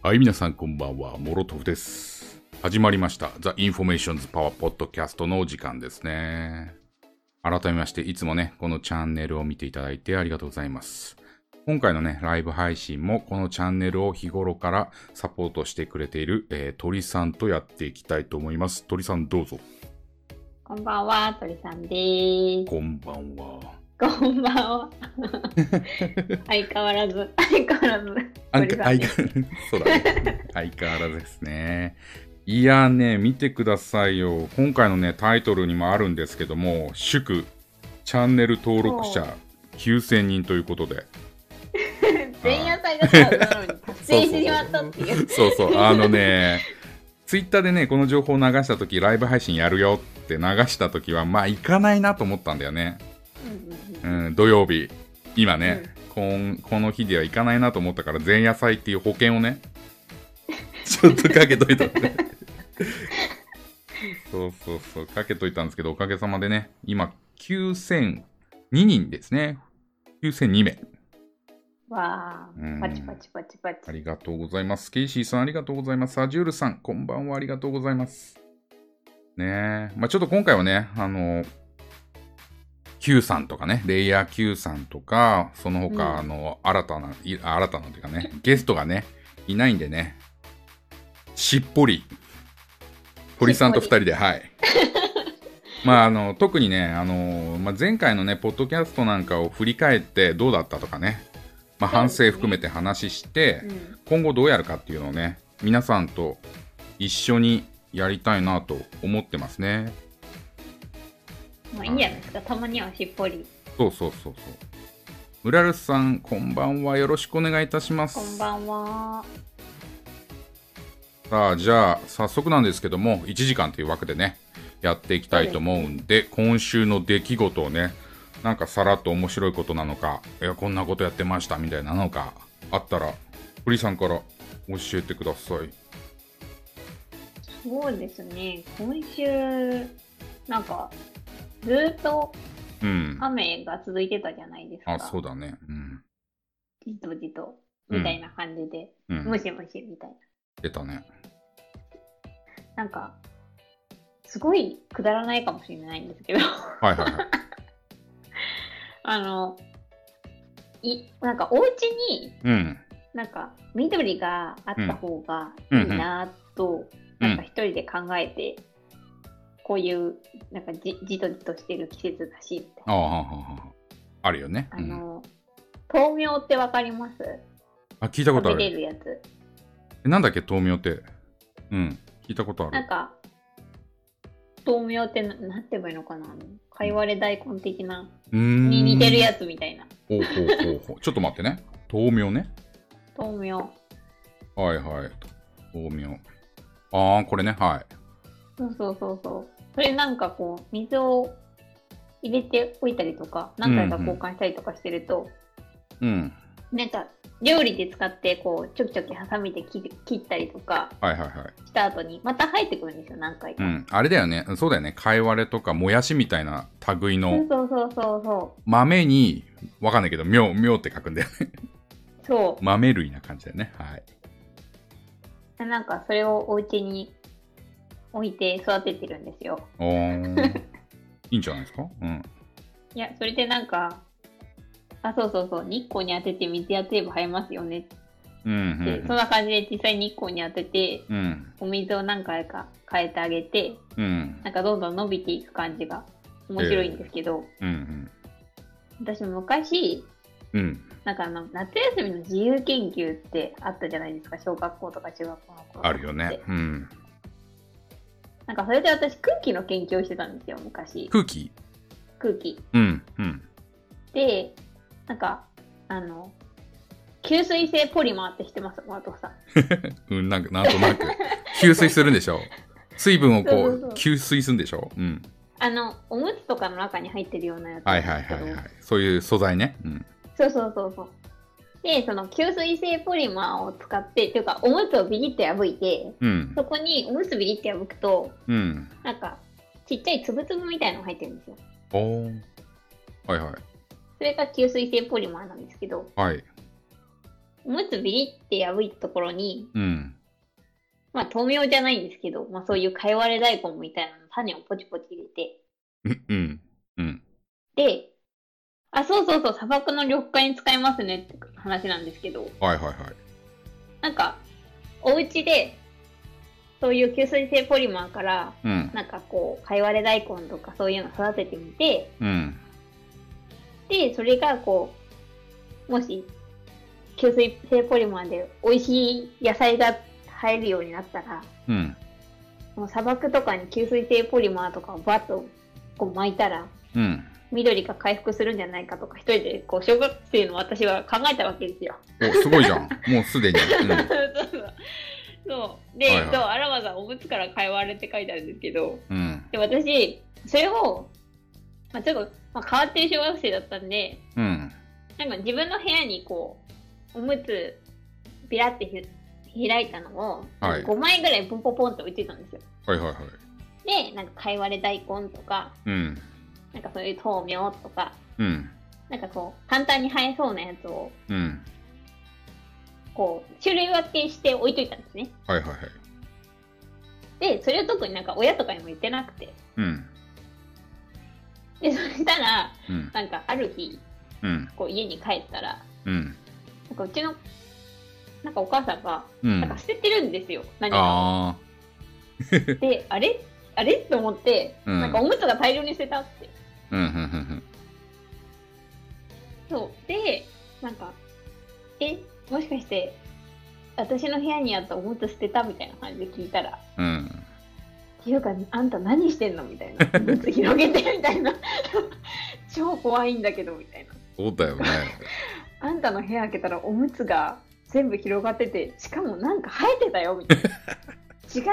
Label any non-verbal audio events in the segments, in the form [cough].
はい、皆さんこんばんは。モロトフです。始まりました。The Informations Power Podcast のお時間ですね。改めまして、いつもね、このチャンネルを見ていただいてありがとうございます。今回のね、ライブ配信もこのチャンネルを日頃からサポートしてくれている、えー鳥さんとやっていきたいと思います。鳥さんどうぞ。こんばんは、鳥さんです。こんばんは。こんばんは。[laughs] 相変わらず、相変わらず。相変んですそうだね。相変わらずですね。いやね、見てくださいよ。今回のね、タイトルにもあるんですけども、祝、チャンネル登録者9000人ということで。[laughs] 前夜祭がさ、なのに達成してしまったっていう。そうそう、あのね、ツイッターでね、この情報を流したとき、ライブ配信やるよって流したときは、まあ、行かないなと思ったんだよね。うんうん、土曜日、今ね、こんこの日では行かないなと思ったから、前夜祭っていう保険をね、[laughs] ちょっとかけといたんで。そうそうそう、かけといたんですけど、おかげさまでね、今、9002人ですね。9002名。わうんあ、パチパチパチパチ。ありがとうございます。ケイシーさん、ありがとうございます。アジュールさん、こんばんは、ありがとうございます。ねえ。まあちょっと今回はね、あの、Q さんとかね、レイヤー Q さんとか、その他、の、新たな、い新たなというかね、ゲストがね、いないんでね、しっぽり、堀さんと二人で、はい。[laughs] まあ、あの、特にね、あの、まあ、前回のね、ポッドキャストなんかを振り返ってどうだったとかね、まあ、反省含めて話して、うん。今後どうやるかっていうのをね、皆さんと一緒にやりたいなと思ってますね。まあいいんじゃないですか、たまにはしっぽり。そうそうそうそう。ムラルスさん、こんばんは。よろしくお願いいたします。こんばんは。さあ、じゃあ、早速なんですけども、1時間という枠でね、やっていきたいと思うんで、今週の出来事をね、なんかさらっと面白いことなのか、いや、こんなことやってましたみたいなのか、あったら、堀さんから教えてください。そうですね、今週、なんか、ずーっとうん。雨が続いてたじゃないですか。あ、そうだね。うん。じとじと、うんみたいな感じで、うんム。シムシみたいな。出たね。なんか、すごいくだらないかもしれないんですけど、はいはいはい。[laughs] あの、い、なんかお家にうん。なんか緑があった方がいいなと、うんなんか一人で考えて、こういう、なんかじじとじとしてる季節だし、みたいああ、はあはあはあ。あるよね。な。あうん、の、豆苗ってわかります？あ、聞いたことあ食べれる。るやつ。えなんだっけ、豆苗って。うん。聞いたことある。なんか、豆苗ってななんて言えばいいのかな？あのかいわれ大根的な、うーん。に似てるやつみたいな。ほうほうほうほう。[laughs] ちょっと待ってね。豆苗ね。豆苗。はいはい。豆苗。ああ、これね。はい。そうそうそうそう。それなんかこう、水を入れておいたりとか、何回か交換したりとかしてると、うん。なんか料理で使ってこう、ちょきちょきハサミで切る切ったりとかはいはいはい。した後に、また生えてくるんですよ、何回か。うん。あれだよね。そうだよね。かいわれとかもやしみたいな類そうのそうそうそうそ豆に、わかんないけど、苗、苗って書くんだよね。う。そ豆類な感じだよね。はい。う。なんかそれをお家に置いて育ててるんですよ。おー。[laughs] いいんじゃないですか？うん。いや、それでなんか、あ、そうそうそう、日光に当てて水やってれば生えますよねって、うん。うんそんな感じで実際日光に当てて、うん。お水を何回か変えてあげて、うん。なんかどんどん伸びていく感じが面白いんですけど、うん。私昔、うん。うん。なんかあの夏休みの自由研究ってあったじゃないですか、小学校とか中学校の頃あるよね。うん。なんかそれで私空気の研究をしてたんですよ、昔。空気？空気。うん。うん。で、なんか、あの、吸水性ポリマーって知ってます？マートさん。[laughs] うん、なんか、なんとなく。[laughs] 吸水するんでしょ？水分をこう吸水するんでしょ？うん。あの、おむつとかの中に入ってるようなやつなはいはい。はいはい。そういう素材ね。うん。そうそうそうそう。で、その吸水性ポリマーを使って、というか、おむつをビリッと破いて、うん。そこにおむつビリッと破くと、うん。なんか、ちっちゃいつぶつぶみたいのが入ってるんですよ。おー。はいはい。それが吸水性ポリマーなんですけど、はい。おむつビリって破いたところに、うん。まあ豆苗じゃないんですけど、まあそういうかいわれ大根みたいなの種をポチポチ入れて、うん。うん。うん。で、あ、そうそうそう、砂漠の緑化に使えますねって話なんですけど、はいはいはい。なんか、お家で、そういう吸水性ポリマーから、うん。なんかこう、かいわれ大根とかそういうの育ててみて、うん。で、それがこう、もし、吸水性ポリマーで美味しい野菜が生えるようになったら、うん。もう砂漠とかに吸水性ポリマーとかをバッとこう巻いたら、うん。緑が回復するんじゃないかとか、一人でこう小学生の私は考えたわけですよ。お、すごいじゃん。もうすでに。[laughs] そうそう。そう。で、はいはいそう、アラマさん、おむつから通われって書いてあるんですけど、うん。うん。で、私、それを、まあ、ちょっと、まあ、変わってる小学生だったんで、うん。なんか自分の部屋にこう、おむつ、ビラってひ開いたのを、はい5枚ぐらいポンポンポンって置いてたんですよ。はいはいはい。で、なんか、かいわれ大根とか、うん。なんかそういう豆苗とか、うん。なんかこう、簡単に生えそうなやつを、うん。こう、種類分けして置いといたんですね。はいはいはい。で、それを特になんか親とかにも言ってなくて。うん。で、そしたら、うん。なんかある日、うん。こう家に帰ったら、うん。なんかうちの、なんかお母さんが、うん。なんか捨ててるんですよ。何かで、あれ？あれ？と思って、うんなんかおむつが大量に捨てたって。あ。うん。うん。うん。そう。で、なんか、え、もしかして、私の部屋にあったおむつ捨てたみたいな感じで聞いたら、うん。っていうか、あんた何してんの？みたいな。おむつ広げてみたいな。超怖いんだけど、みたいな。そうだよね。あんたの部屋開けたらおむつが全部広がってて、しかもなんか生えてたよ、みたいな。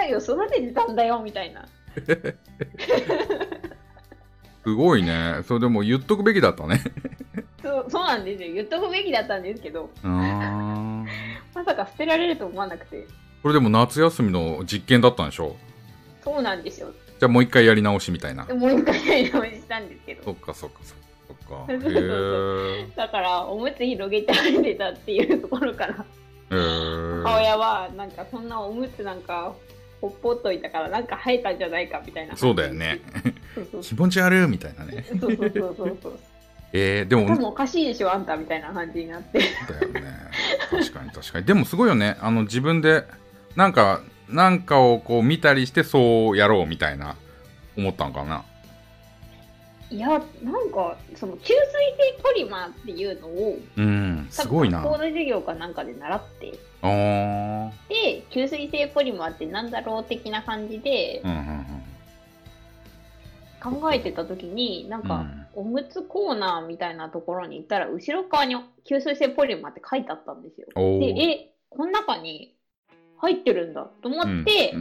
[laughs] 違うよ、育ててたんだよ、みたいな。[laughs] [laughs] すごいね。それでも言っとくべきだったね。[laughs] そうそうなんですよ。言っとくべきだったんですけど、ああ。[laughs] まさか捨てられると思わなくて。これでも夏休みの実験だったんでしょ？そうなんですよ。じゃあもう一回やり直しみたいなで。もう一回やり直ししたんですけど。そっかそっかそっか。[laughs] そっか。だから、おむつ広げて生えてたっていうところから。母親は、なんかそんなおむつなんか、ほっぽっといたから、なんか生えたんじゃないかみたいな。そうだよね。気持ち悪いみたいなね。そうそうそうそうそう。えー、でも、多分おかしいでしょ、あんたみたいな感じになって。だよね。確かに確かに。でもすごいよね。あの自分で、なんか、なんかをこう見たりしてそうやろうみたいな、思ったんかな。いや、なんか、その、吸水性ポリマーっていうのを、うん、す多ごいな。分学校の授業かなんかで習って。で、吸水性ポリマーってなんだろう的な感じでうんうん考えてた時に、なんか、おむつコーナーみたいなところに行ったら、後ろ側に吸水性ポリマーって書いてあったんですよ。で、ー。え、この中に入ってるんだと思って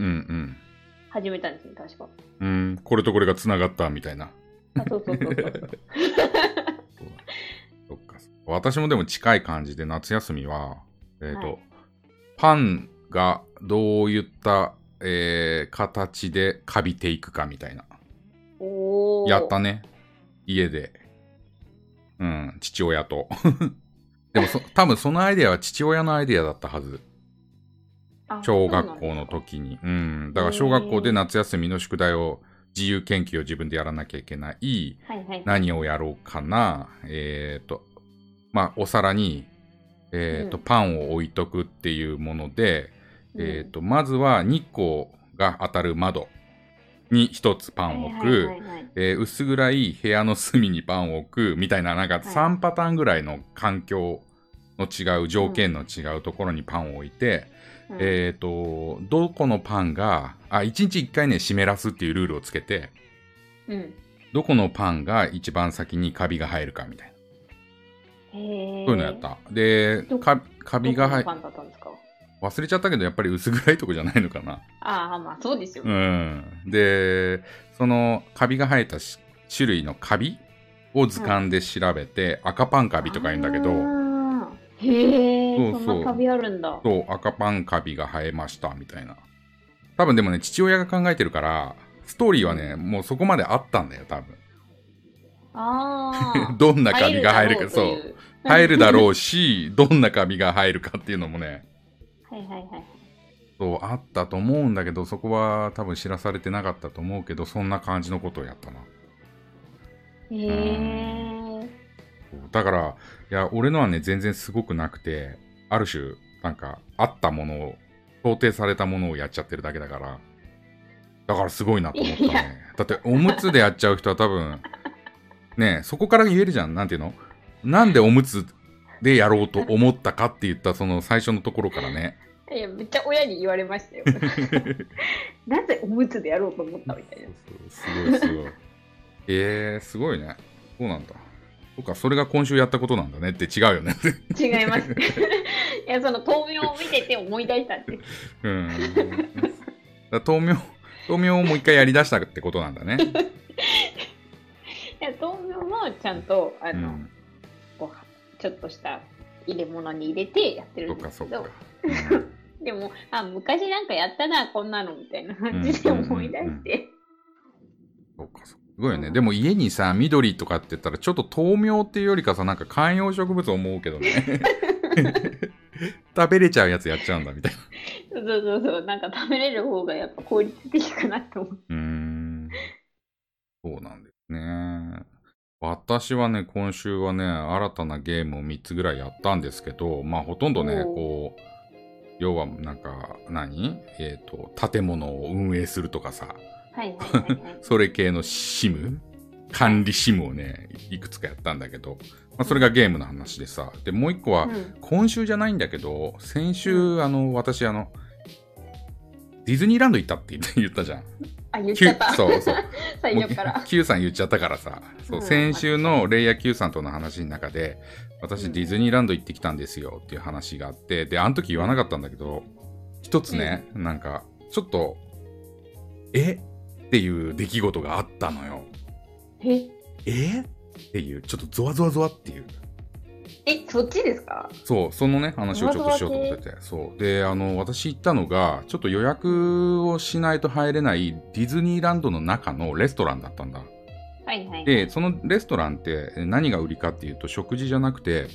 始めたんですね、確か。うん。うん、これとこれが繋がったみたいな。あ、そうそうそうそう。[laughs] か。私もでも近い感じで夏休みは、えっ、と、はいパンがどういった、えー形でカビていくかみたいな。やったね。家で。うん、父親と。[laughs] でもそ、多分そのアイデアは父親のアイデアだったはず。あ小学校の。時に。うん。だから小学校で夏休みの宿題を、自由研究を自分でやらなきゃいけない。はいはい。何をやろうかな。えっ、と、まあ、お皿に、えっ、と、うんパンを置いとくっていうもので、うんえっ、と、まずは日光が当たる窓に一つパンを置く。はいはいはいはいえー薄暗い部屋の隅にパンを置くみたいな、なんか3パターンぐらいの環境の違う、条件の違うところにパンを置いて、うんえっ、と、どこのパンが、あ、1日1回ね、湿らすっていうルールをつけて、うん。どこのパンが一番先にカビが生えるかみたいな。そういうのやっ。た。でど、カカビが生えどこのパンだったんですか？忘れちゃったけど、やっぱり薄暗いとこじゃないのかな。ああ、まあそうですようね。ん。で、そのカビが生えたし種類のカビを図鑑で調べて、赤パンカビとか言うんだけど、へえ、そうそうそんなカビあるんだ。そう、赤パンカビが生えました、みたいな。多分でもね、父親が考えてるから、ストーリーはね、もうそこまであったんだよ、多分。ああ。[laughs] どんなカビが生えるか、入そう。だろとい入るだろうし、[laughs] どんなカビが入るかっていうのもね、はいはいはい。そうあったと思うんだけど、そこは多分知らされてなかったと思うけど、そんな感じのことをやったな。へえ。だから、いや、俺のはね、全然すごくなくて、ある種、なんか、あったものを、想定されたものをやっちゃってるだけだから、だからすごいなと思ったね。だって、おむつでやっちゃう人は多分、ねそこから言えるじゃん。なんていうの？なんでおむつでやろうと思ったかって言った、その最初のところからね。[laughs] いや、めっちゃ親に言われましたよ。[laughs] なぜおむつでやろうと思ったみたいな。そうそうすごいすごい。えー、すごいね。そうなんだ。そうか、それが今週やったことなんだねって違うよね。違います。[laughs] いや、その豆苗を見てて思い出したって。うん。だ豆苗、豆苗をもう一回やり出したってことなんだね。[laughs] いや、豆苗もちゃんと、あの、うん。こうちょっとした入れ物に入れてやってるそっかそっかんですけど。[laughs] でも、あ、昔なんかやったな、こんなのみたいな感じで思い出して。そうかそうか。すごいよね。でも家にさ、緑とかって言ったら、ちょっと豆苗っていうよりかさ、なんか観葉植物思うけどね。[laughs] 食べれちゃうやつやっちゃうんだみたいな。そうそうそうそう、なんか食べれる方がやっぱ効率的かなと思う。うーん。そうなんですね。私はね、今週はね、新たなゲームを3つぐらいやったんですけど、まあほとんどね、こう、要はなんか何、えっ、と、建物を運営するとかさ、はいはいはい、はい。それ系のシム？管理シムをね、いくつかやったんだけど、まあ、それがゲームの話でさ、で、もう一個は、うん。今週じゃないんだけど、先週、あの、私、あの、ディズニーランド行ったって言っ [laughs] たじゃん。あ、言っちゃった。そうそう。[laughs] 最初から。Q さん言っちゃったからさ、そう、うん。先週のレイヤー Q さんとの話の中で、私うん。ディズニーランド行ってきたんですよっていう話があって、で、あの時言わなかったんだけど、一つね、なんか、ちょっと、え？っていう出来事があったのよ。え、え？っていう、ちょっとゾワゾワゾワっていう。え、そっちですか？そう、そのね、話をちょっとしようと思ってて。そう。で、あの、私行ったのが、ちょっと予約をしないと入れないディズニーランドの中のレストランだったんだ。はいはい。で、そのレストランってえ何が売りかっていうと、食事じゃなくて、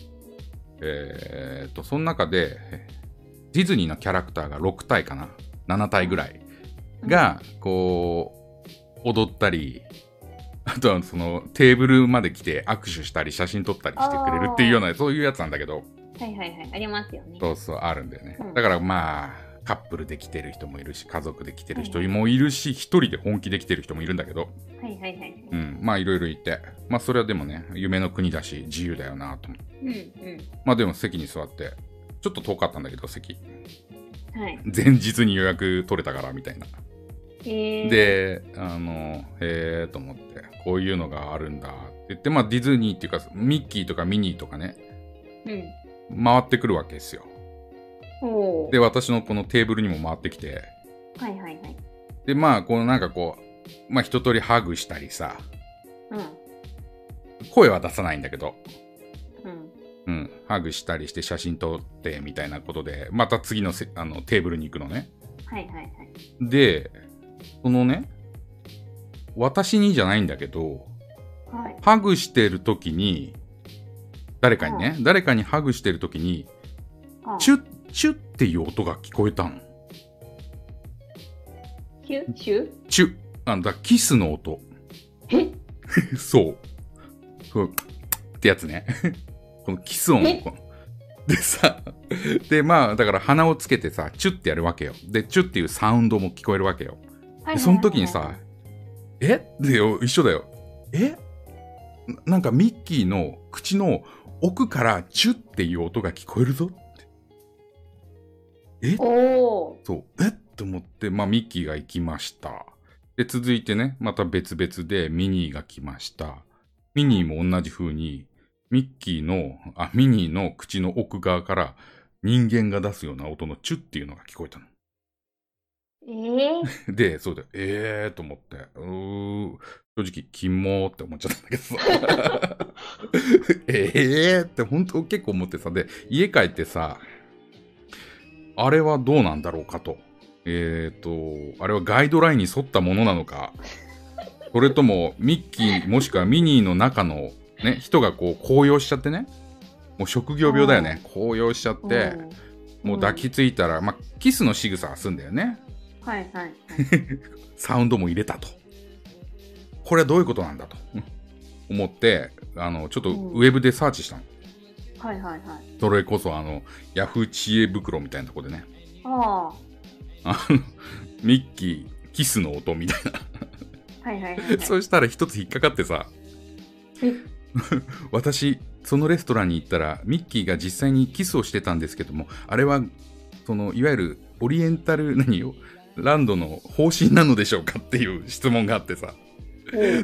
えーっと、その中で、えディズニーのキャラクターが6体かな ?7 体ぐらいが、こう、踊ったり、あとはそのテーブルまで来て握手したり写真撮ったりしてくれるっていうような、そういうやつなんだけど、はいはいはい。ありますよね。そうそう、あるんだよね。うんだからまあ、カップルで来てる人もいるし、家族で来てる人もいるし、一人で本気で来てる人もいるんだけど、はいはいはい。うん、まあいろいろいて、まあそれはでもね、夢の国だし、自由だよなと思って。うんうまあでも席に座って、ちょっと遠かったんだけど、席。ん。はい。前日に予約取れたからみたいな。えー、、で、あの、へえと思って、こういうのがあるんだって言って、まあディズニーっていうか、ミッキーとかミニーとかね、うん。回ってくるわけですよ。で、私のこのテーブルにも回ってきて、はいはいはい。で、まあ、こうなんかこう、まあ一通りハグしたりさ、うん。声は出さないんだけど、うん。うん、ハグしたりして写真撮ってみたいなことで、また次のせあのテーブルに行くのね。はいはいはい。で、そのね、私にじゃないんだけど、はい。ハグしてる時に、誰かにね、誰かにハグしてる時に、あチュッ、チュッっていう音が聞こえたの。キュシュチュッ。あのだキスの音。え？[laughs] そう。そうってやつね。[laughs] このキス音でさ、で、まあ、だから鼻をつけてさ、チュッってやるわけよ。で、チュッっていうサウンドも聞こえるわけよ。はいはいはいはいでその時にさ、え？でよ、一緒だよ。え？ななんかミッキーの口の奥からチュッっていう音が聞こえるぞって。え？そう、え？っと思って、まあ、ミッキーが行きました。で、続いてね、また別々でミニーが来ました。ミニーも同じ風に、ミッキーの、あ、ミニーの口の奥側から人間が出すような音のチュッっていうのが聞こえたの。えー、[laughs] で、そうだよ。えー？と思って。うー正直、キモーって思っちゃったんだけどさ。[laughs] えー？って本当結構思ってさ。で、家帰ってさ、あれはどうなんだろうかと。えーと、あれはガイドラインに沿ったものなのか、それともミッキーもしくはミニーの中のね、人がこう高揚しちゃってね、もう職業病だよね。高揚しちゃって、うんもう抱きついたら、まあ、キスの仕草はすんだよね。はいはいはい。[laughs] サウンドも入れたと。これはどういうことなんだと思って、あの、ちょっとうんウェブでサーチしたの。はいはいはい。それこそ、あの、ヤフー知恵袋みたいなとこでね。ああの、ミッキー、キスの音みたいな。あ。はいはいはい、はい。そしたら一つ引っかかってさ、え？[laughs] 私、そのレストランに行ったら、ミッキーが実際にキスをしてたんですけども、あれは、その、いわゆるオリエンタル、何よ、ランドの方針なのでしょうかっていう質問があってさ、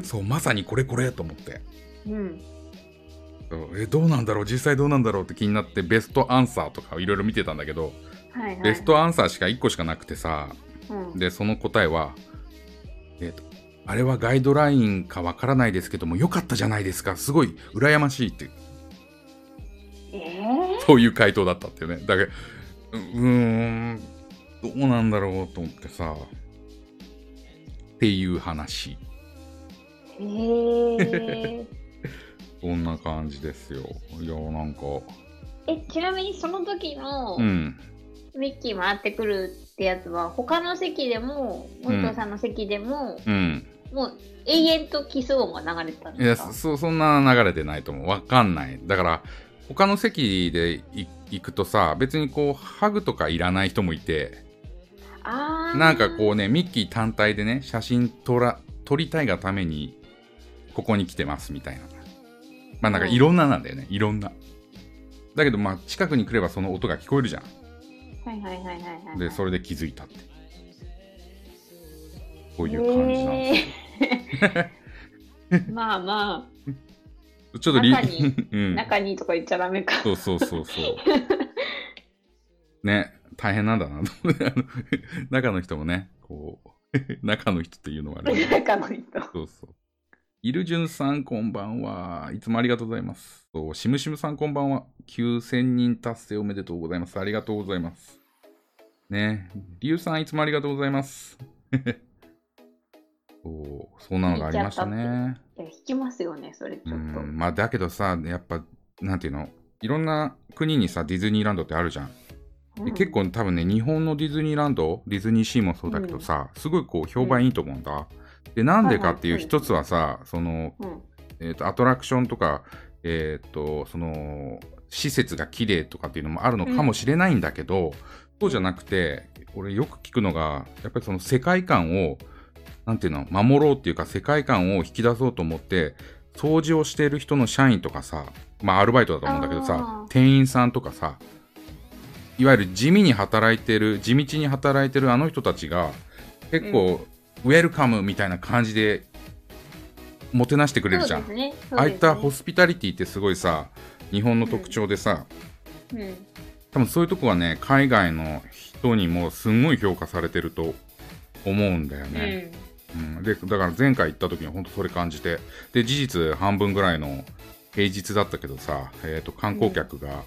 そう、まさにこれこれと思って。うん。え、どうなんだろう？実際どうなんだろうって気になって、ベストアンサーとかいろいろ見てたんだけど、はいはい。ベストアンサーしか1個しかなくてさ、うん。で、その答えは、えっ、と、あれはガイドラインかわからないですけども、よかったじゃないですか。すごい羨ましいって、ええそういう回答だったっていうね。だけど、ううーん、どうなんだろうと思ってさ、っていう話。ー。え [laughs] えこんな感じですよ。いや、なんか、え、ちなみにその時のうん。ミッキー回ってくるってやつは、他の席でも、森藤さんの席でも、うん。もう永遠とキス音が流れてたんいや、ですか？そ、そんな流れてないと思う。わかんない。だから、他の席でい行くとさ、別にこう、ハグとかいらない人もいて、なんかこうね、ミッキー単体でね、写真撮ら、撮りたいがために、ここに来てますみたいな。まあなんかいろんななんだよね、いろんな。だけどまあ近くに来ればその音が聞こえるじゃん。はいはいはいはいはい。で、それで気づいたって。こういう感じなんですよ。えー [laughs] まあまちょっとリ、中に [laughs] うあ、ん。中にとか言っちゃダメか。そうそうそうそう。[laughs] ね、大変なんだなと思って。[laughs] 中の人もね、こう、[laughs] 中の人っていうのはあれ中の人。そうそう。イルジュンさんこんばんは。いつもありがとうございます。そうシムシムさんこんばんは。9000人達成おめでとうございます。ありがとうございます。ねリュウさんいつもありがとうございます。[laughs] そう、そんなのがありましたね。いや、引きますよね、それちうょっと。ん、まあだけどさ、やっぱ、なんていうの、いろんな国にさ、ディズニーランドってあるじゃん。でうん。結構多分ね、日本のディズニーランド、ディズニーシーもそうだけどさ、すごいこう評判いいと思うんだ。で、なんでかっていう一つはさ、その、うん。えー、とアトラクションとか、えー、とその施設が綺麗とかっていうのもあるのかもしれないんだけど、そうじゃなくて俺よく聞くのがやっぱりその世界観をなんていうの守ろうっていうか世界観を引き出そうと思って掃除をしている人の社員とかさまあアルバイトだと思うんだけどさ店員さんとかさいわゆる地味に働いてる地道に働いてるあの人たちが結構、ウェルカムみたいな感じでもてなしてくれるじゃん。ああいったホホスピタリティってすごいさ、日本の特徴でさ、うん。多分そういうとこはね、海外の人にもすんごい評価されてると思うんだよね。うん。で、だから前回行った時に本当それ感じて、で、事実半分ぐらいの平日だったけどさ、えっ、と、観光客が、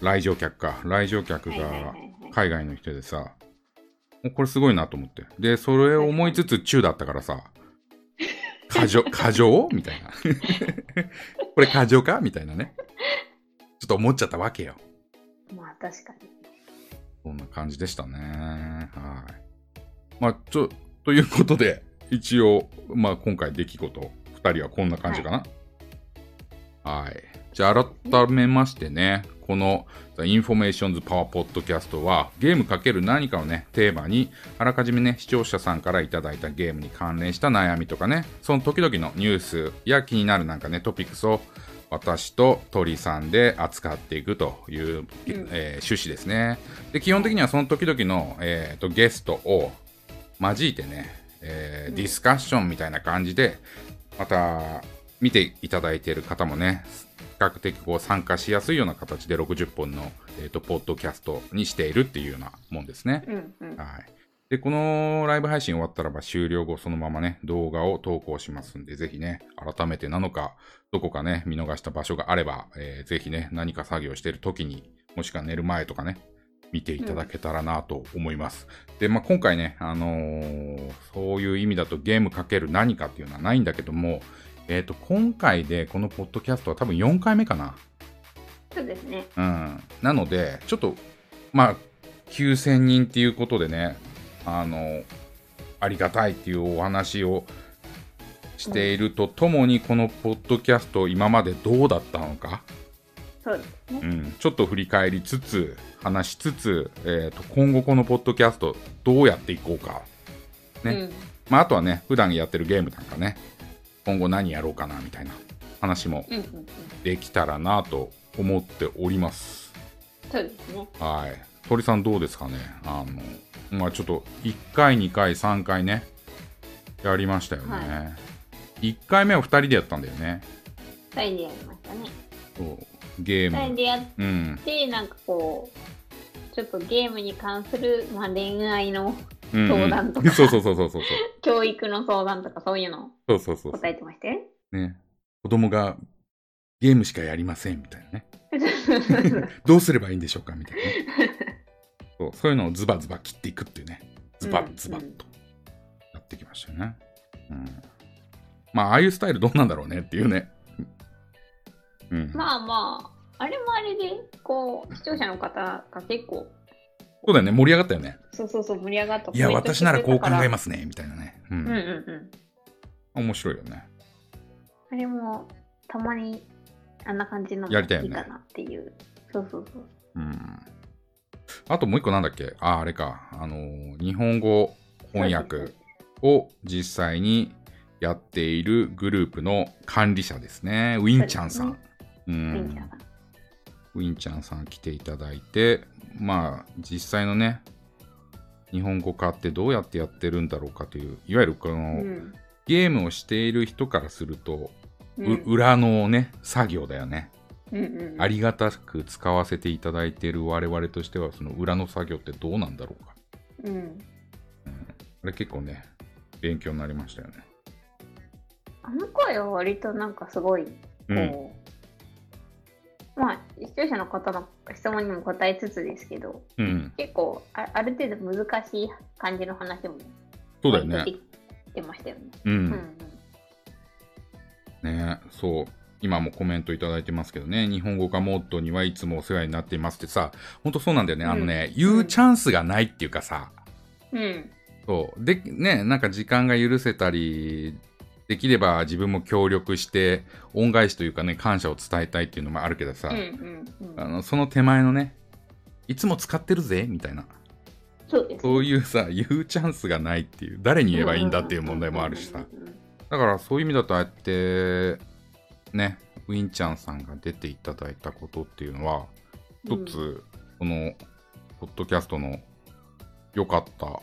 来場客か、来場客はいはいはいがはい海外の人でさ、これすごいなと思って。で、それを思いつつ中だったからさ、[laughs] 過剰、過剰？みたいな。[laughs] これ過剰か？みたいなね。ちょっと思っちゃったわけよ。うん。まあ確かに。そんな感じでしたね。はい。まあ、ちょ、ということで、一応、まあ今回出来事、二人はこんな感じかな。はい。じゃあ改めましてね、この The Informations Power Podcast はゲームかける何かをね、テーマに、あらかじめね、視聴者さんからいただいたゲームに関連した悩みとかね、その時々のニュースや気になるなんかね、トピックスを私と鳥さんで扱っていくという、えー趣旨ですね。で、基本的にはその時々の、えーとゲストを交えてね、えーディスカッションみたいな感じで、また見ていただいている方もね、比較的こう参加しやすいような形で60本の、えー、とポッドキャストにしているっていうようなもんですね。うんうん。はい。で、このライブ配信終わったらば終了後そのままね、動画を投稿しますんで、ぜひね、改めてなのか、どこかね、見逃した場所があれば、えーぜひね、何か作業している時に、もしくは寝る前とかね、見ていただけたらなと思います。で、まあ、今回ね、あのーそういう意味だとゲームかける何かっていうのはないんだけども、えっ、と、今回でこのポッドキャストは多分4回目かな。そうですね。うん。なので、ちょっと、まあ、9000人っていうことでね、あの、ありがたいっていうお話をしているとともに、このポッドキャスト、今までどうだったのか、そうですね。うん、ちょっと振り返りつつ、話しつつ、えーと、今後このポッドキャスト、どうやっていこうか。ねうん。まあ、あとはね、普段やってるゲームなんかね、今後何やろうかな、みたいな話も。できたらなと思っております。そうですね。はい。鳥さんどうですかね？あの、まあちょっと1回、2回、3回ね、やりましたよね。は1回目は2人でやったんだよね。二人でやりましたね。そうゲーム。二人でやっうん。て、なんかこう、ちょっとゲームに関する、まあ、恋愛のうんうん相談とかそうそうそうそうそう。教育の相談とかそういうの？をそうそうそうそう。答えてましたよね。子供がゲームしかやりませんみたいなね。ね。[laughs] どうすればいいんでしょうかみたいなね。[laughs] そうそういうのをズバズバ切っていくっていうね。ズバッズバッとやってきましたよね。うん。まあ、ああいうスタイルどうなんだろうねっていうね。うん。まあまあ、あれもあれで、こう、視聴者の方が結構、そうだよね。盛り上がったよね。そうそうそう、盛り上がった。いや、私ならこう考えす。ますね。みたいなね。う。うんんうんうん。面白いよね。あれも、たまに、あんな感じのもやりたいかなっていう。そうそうそう。うん。あともう一個なんだっけ？あ、あれか。あのー日本語翻訳を実際にやっているグループの管理者ですね。ウィンちゃんさん。ういいんウィンちゃんさん来ていただいて、まあ、実際のね、日本語化ってどうやってやってるんだろうかという、いわゆるこの、うんゲームをしている人からすると、ううん裏のね、作業だよね。うんうんありがたく使わせていただいている我々としては、その裏の作業ってどうなんだろうか。うん。あれ結構ね、勉強になりましたよね。あの声は割となんかすごい、こう、うんまあ、視聴者の方の質問にも答えつつですけど、うん。結構あ、ある程度難しい感じの話もそうだよねましたよね。う。うんんねそう。今もコメントいただいてますけどね、日本語化モッドにはいつもお世話になっていますってさ、ほんとそうなんだよね。あのね、うん言うチャンスがないっていうかさ、うん。うん。そう。で、ね、なんか時間が許せたり、できれば自分も協力して、恩返しというかね、感謝を伝えたいっていうのもあるけどさ、うんうんうん。あのその手前のね、いつも使ってるぜみたいな、そうです。そういうさ、言うチャンスがないっていう、誰に言えばいいんだっていう問題もあるしさ、だからそういう意味だとああやって、ね、ウィンちゃんさんが出ていただいたことっていうのは、一つ、この、ポッドキャストの良かった、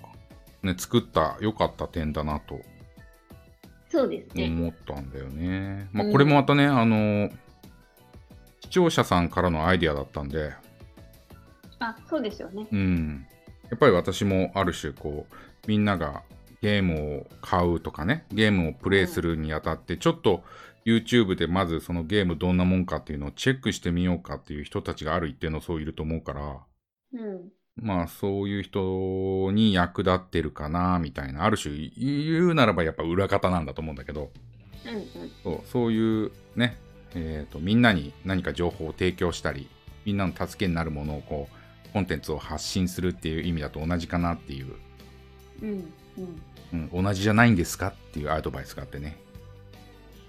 ね、作った良かった点だなとそうですね。思ったんだよね。まあ、うんこれもまたね、あの、視聴者さんからのアイデアだったんで、あ、そうですよね。うん。やっぱり私もある種、こう、みんながゲームを買うとかね、ゲームをプレイするにあたって、ちょっと YouTube でまずそのゲームどんなもんかっていうのをチェックしてみようかっていう人たちがある一定のそういると思うから、うん。まあそういう人に役立ってるかな、みたいな、ある種言うならばやっぱ裏方なんだと思うんだけど、うんうん。そうそういうね、えーと、みんなに何か情報を提供したり、みんなの助けになるものをこう、コンテンツを発信するっていう意味だと同じかなっていう、うんうん。うん、同じじゃないんですかっていうアドバイスがあってね。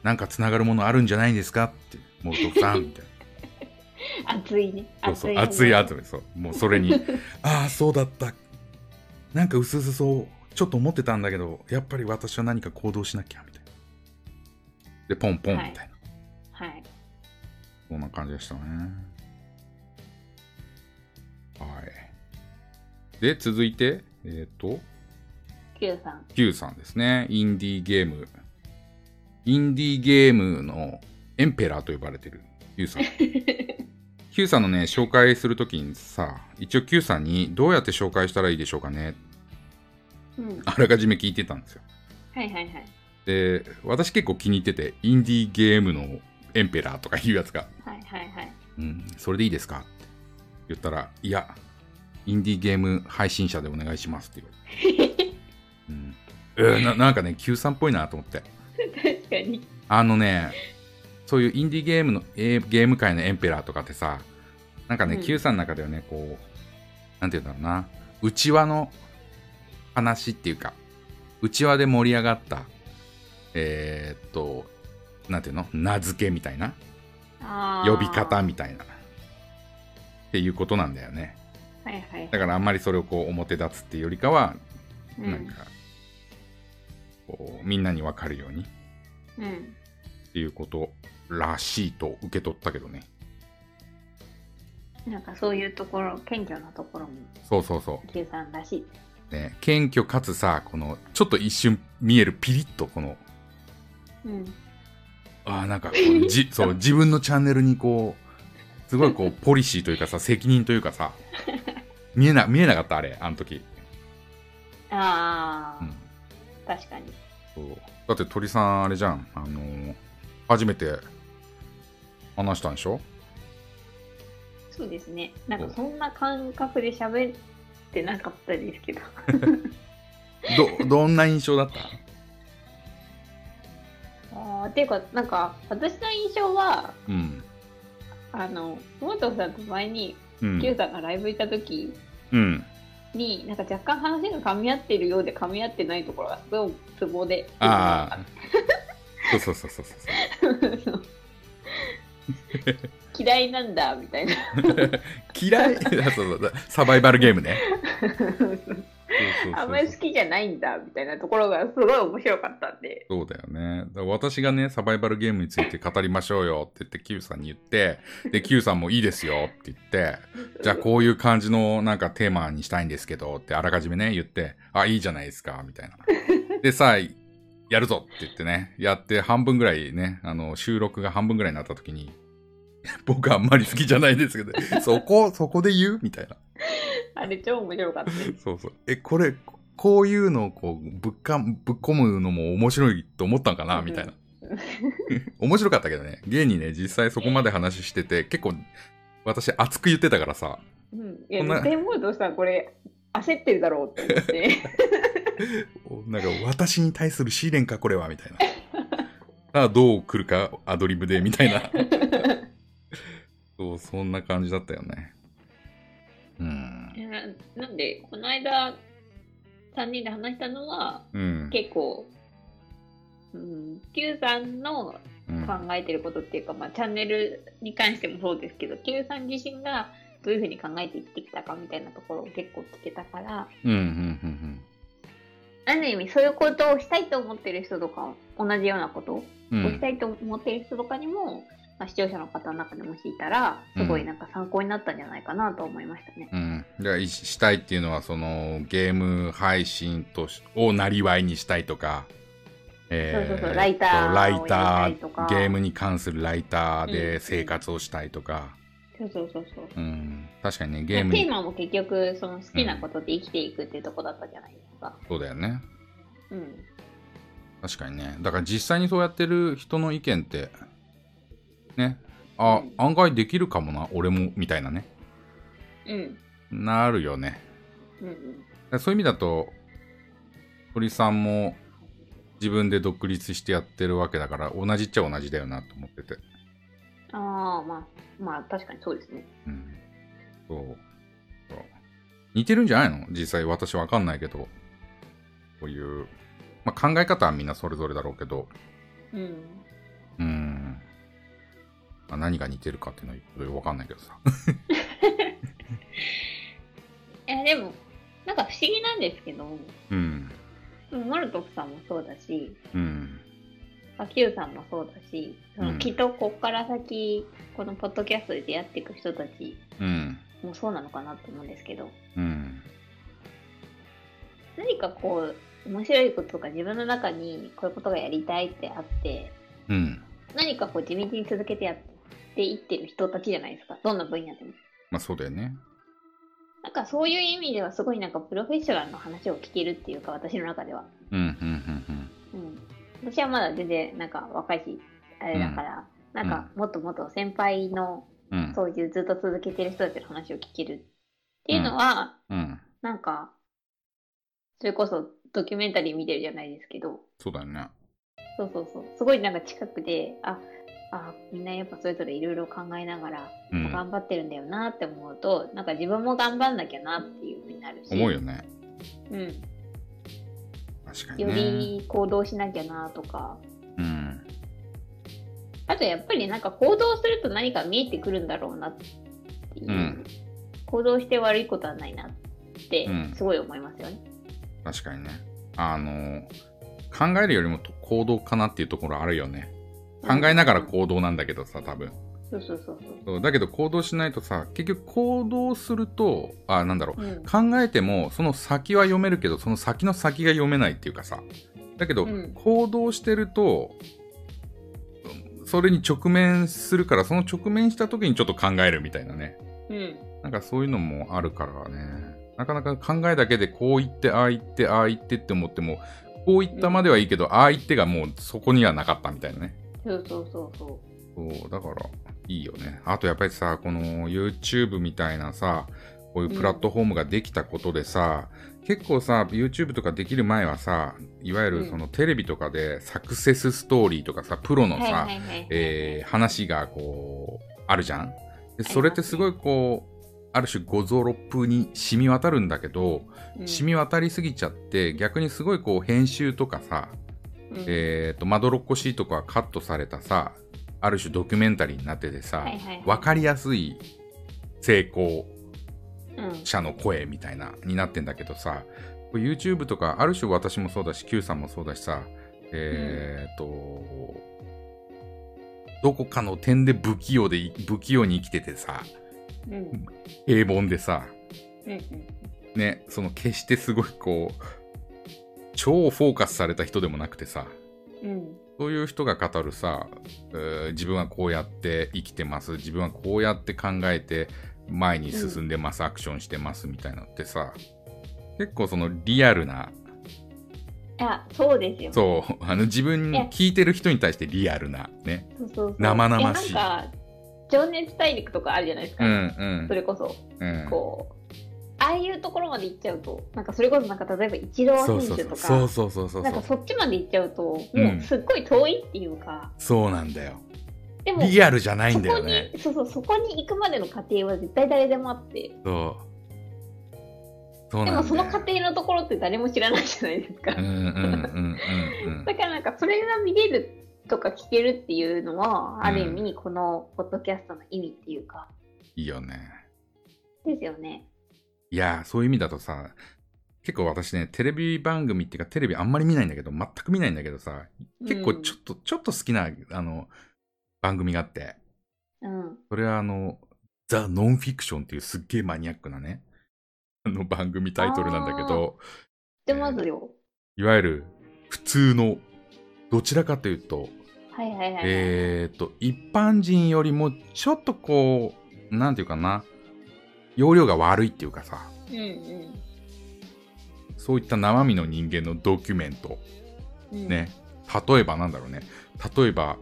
なんかつながるものあるんじゃないんですかって、モルトさんみたいな。[laughs] 熱いね。そうそう、ね熱い。そうもうそれに、[laughs] ああ、そうだった。なんか薄々そう、ちょっと思ってたんだけど、やっぱり私は何か行動しなきゃ、みたいな。で、ポンポンみたいな。はい。そんな感じでしたね。はい。で、続いて、えっ、と、Q さん。Q さんですね。インディーゲーム。インディーゲームのエンペラーと呼ばれてる Q さん。[laughs] Q さんのね、紹介するときにさ、一応 Q さんにどうやって紹介したらいいでしょうかね。うん。あらかじめ聞いてたんですよ。はいはいはい。で、私結構気に入ってて、インディーゲームのエンペラーとかいうやつが、はいはいはい。うん、それでいいですか？って言ったら、いや、インディーゲーム配信者でお願いしますって言われて。[laughs] うんえーななんかね、Q さんっぽいなと思って。確かに。あのね、そういうインディーゲームの、えーゲーム界のエンペラーとかってさ、なんかね、うん Q さんの中ではね、こう、なんて言うんだろうな、内輪の話っていうか、内輪で盛り上がった、えーっと、なんていうの？名付けみたいな？呼び方みたいな。っていうことなんだよね。はいはい。だからあんまりそれをこう表立つっていうよりかは、うんなんか、こう、みんなにわかるようにっうん。ていうことらしいと受け取ったけどね。なんかそういうところ、謙虚なところも、そうそうそ Q さんらしい。う。ね、謙虚かつさ、この、ちょっと一瞬見えるピリッと、この、うん。ああ、なんかこうじ、[laughs] そう、自分のチャンネルにこう、すごいこう、[laughs] ポリシーというかさ、責任というかさ、見えな、見えなかった、あれ、あの時。ああ、うん。確かに。そうだって鳥さん、あれじゃん、あのー初めて話したんでしょ？そうですね。なんかそんな感覚で喋ってなかったですけど。[laughs] ど、どんな印象だった？[laughs] ああ、っていうか、なんか、私の印象は、うん。あの、モトさんと前に、うん。Q さんがライブ行った時うん。に、なんか若干話が噛み合ってるようで噛み合ってないところがすごいツボで。ああ。[laughs] そうそうそうそうそう。[laughs] 嫌い？なんだ、みたいな。嫌いそうそうそうサバイバルゲームね。[laughs] あんまり好きじゃないんだ、みたいなところがすごい面白かったんで。そうだよね。私がね、サバイバルゲームについて語りましょうよって言って、Q さんに言って、で、Q さんもいいですよって言って、じゃあこういう感じのなんかテーマにしたいんですけどってあらかじめね、言って、あ、いいじゃないですか、みたいな。でさ、やるぞって言ってね、やって半分ぐらいね、あの、収録が半分ぐらいになった時に、[laughs] 僕あんまり好きじゃないですけど、[laughs] そこ、そこで言う？みたいな。あれ超面白かった。そうそう。え、これ、こういうのをこう、ぶっか、ぶっ込むのも面白いと思ったんかな？みたいな。[laughs] 面白かったけどね。現にね、実際そこまで話してて、結構、私熱く言ってたからさ、うん。いや、こんな絶対モードさん、これ、焦ってるだろうって思って。[laughs] なんか私に対する試練か、これは、みたいな。だからどう来るか、アドリブで、みたいな。[laughs] そう、そんな感じだったよね。うん。ななんで、この間、3人で話したのは、うん。結構、うん、Q さんのうん考えてることっていうか、まあ、チャンネルに関してもそうですけど、Q さん自身がどういうふうに考えて生きてきたかみたいなところを結構聞けたから、うん、うん、うん、ある意味そういうことをしたいと思ってる人とか、同じようなこと？をうん。うんしたいと思ってる人とかにも、まあ、視聴者の方の中でもしいたら、すごいなんか参考になったんじゃないかなと思いましたね。うん。じゃあ、いしたいっていうのは、その、ゲーム配信としをなりわいにしたいとか、えそうそうそうライターをライター、ゲームに関するライターうんで生活をしたいとか、そうそうそうそう。うん。確かにね、ゲームに、テーマも結局、その好きなことで生きていくっていうとこだったじゃないですか。そうだよね。うん。確かにね。だから実際にそうやってる人の意見って、ね、あ、うん案外できるかもな、俺も、みたいなね。うん。なるよね。うんうん。そういう意味だと、鳥さんも自分で独立してやってるわけだから、同じっちゃ同じだよなと思ってて。ああ、まあ、まあ確かにそうですね。うん。そう。似てるんじゃないの？実際私わかんないけど。こういう、まあ、考え方はみんなそれぞれだろうけど、うん。うん。まあ、何が似てるかっていうのはわかんないけどさ。[laughs] いや、でも、なんか不思議なんですけど、うん。モルトフさんもそうだし、うん。まあ Q さんもそうだし、うんきっとこっから先、このポッドキャストで出会っていく人たちうん。もそうなのかなと思うんですけど、うん。何かこう、面白いこととか自分の中にこういうことがやりたいってあって、うん。何かこう地道に続けてやっていってる人たちじゃないですか。どんな分野でも。まあそうだよね。なんかそういう意味ではすごいなんかプロフェッショナルの話を聞けるっていうか、私の中では。うん。うん。うん。うん。私はまだ全然なんか若いし、あれだから、なんかもっともっと先輩のうん。そういうずっと続けてる人たちの話を聞けるっていうのは、うん。なんか、それこそドキュメンタリー見てるじゃないですけど、そうだよね。そうそうそう。すごいなんか近くで、あ、あみんなやっぱそれぞれいろいろ考えながらうん。頑張ってるんだよなって思うと、なんか自分も頑張んなきゃなっていうふうになるし、思うよね。うん、確かによね。り行動しなきゃなとか、うん。あとやっぱりなんか行動すると何か見えてくるんだろうなっていう、うん行動して悪いことはないなってうんすごい思いますよね。確かにね。あの、考えるよりもと行動かなっていうところあるよね。考えながら行動なんだけどさ、多分。そうそうそうそうだけど行動しないとさ、結局行動すると、あ、なんだろう。そう。うん考えても、その先は読めるけど、その先の先が読めないっていうかさ。だけど、うん行動してると、それに直面するから、その直面した時にちょっと考えるみたいなね。うん。なんかそういうのもあるからね。なかなか考えだけでこう言って、ああ言って、ああ言ってって思っても、こう言ったまではいいけど、ああ言ってがもうそこにはなかったみたいなね。そうそうそうそそう、だからいいよね。あとやっぱりさ、この YouTube みたいなさ、こういうプラットフォームができたことでさ、結構さ、YouTube とかできる前はさ、いわゆるそのテレビとかでサクセスストーリーとかさ、プロう。のさ、話がこう、あるじゃん？でそれってすごいこう、ある種五臓六腑に染み渡るんだけど、うん。染み渡りすぎちゃって、逆にすごいこう編集とかさ、うん。えっ、と、まどろっこしいとかカットされたさ、ある種ドキュメンタリーになっててさ、はいはいはい。わかりやすい成功うん者の声みたいな、になってんだけどさ、YouTube とか、ある種私もそうだし、Q さんもそうだしさ、えっ、と、どこかの点で不器用で、不器用に生きててさ、うん平凡でさ、うんうん。ね、その決してすごいこう、超フォーカスされた人でもなくてさ、うんそういう人が語るさ、えー自分はこうやって生きてます、自分はこうやって考えて前に進んでます、アクションしてますみたいなのってさ、結構そのリアルな、いや、そうですよ。そう、あの自分に聞いてる人に対してリアルな、ね。そうそうそう生々しいやなんか、情熱大陸とかあるじゃないですか。うんうんそ。れこそ、うん、こう、ああいうところまで行っちゃうと、なんかそれこそなんか例えば一郎選手とそうか、そうそうそうそうなんかそっちまで行っちゃうと、もうんうすっごい遠いっていうか、そうなんだよ。でも、リアルじゃないんだよね。に、そうそう、そこに行くまでの過程は絶対誰でもあって、そう。そうで。もその過程のところって誰も知らないじゃないですか。うんうんうんうんうん。だからなんかそれが見れるとか聞けるっていうのは、ある意味このポッドキャストの意味っていうか、いいよね。ですよね。いやー、そういう意味だとさ、結構私ね、テレビ番組っていうか、テレビあんまり見ないんだけど、全く見ないんだけどさ、結構ちょっと、ちょっと好きな、あの、番組があって、うん。それはあの、ザ・ノンフィクションっていうすっげえマニアックなね、あの番組タイトルなんだけど、知ってますよ。いわゆる普通の、どちらかというと、はいはいはいはい。えー、と、一般人よりもちょっとこう、なんていうかな、容量が悪いっていうかさ、うんうん。そういった生身の人間のドキュメント、うん、ね、例えばなんだろうね、例えば、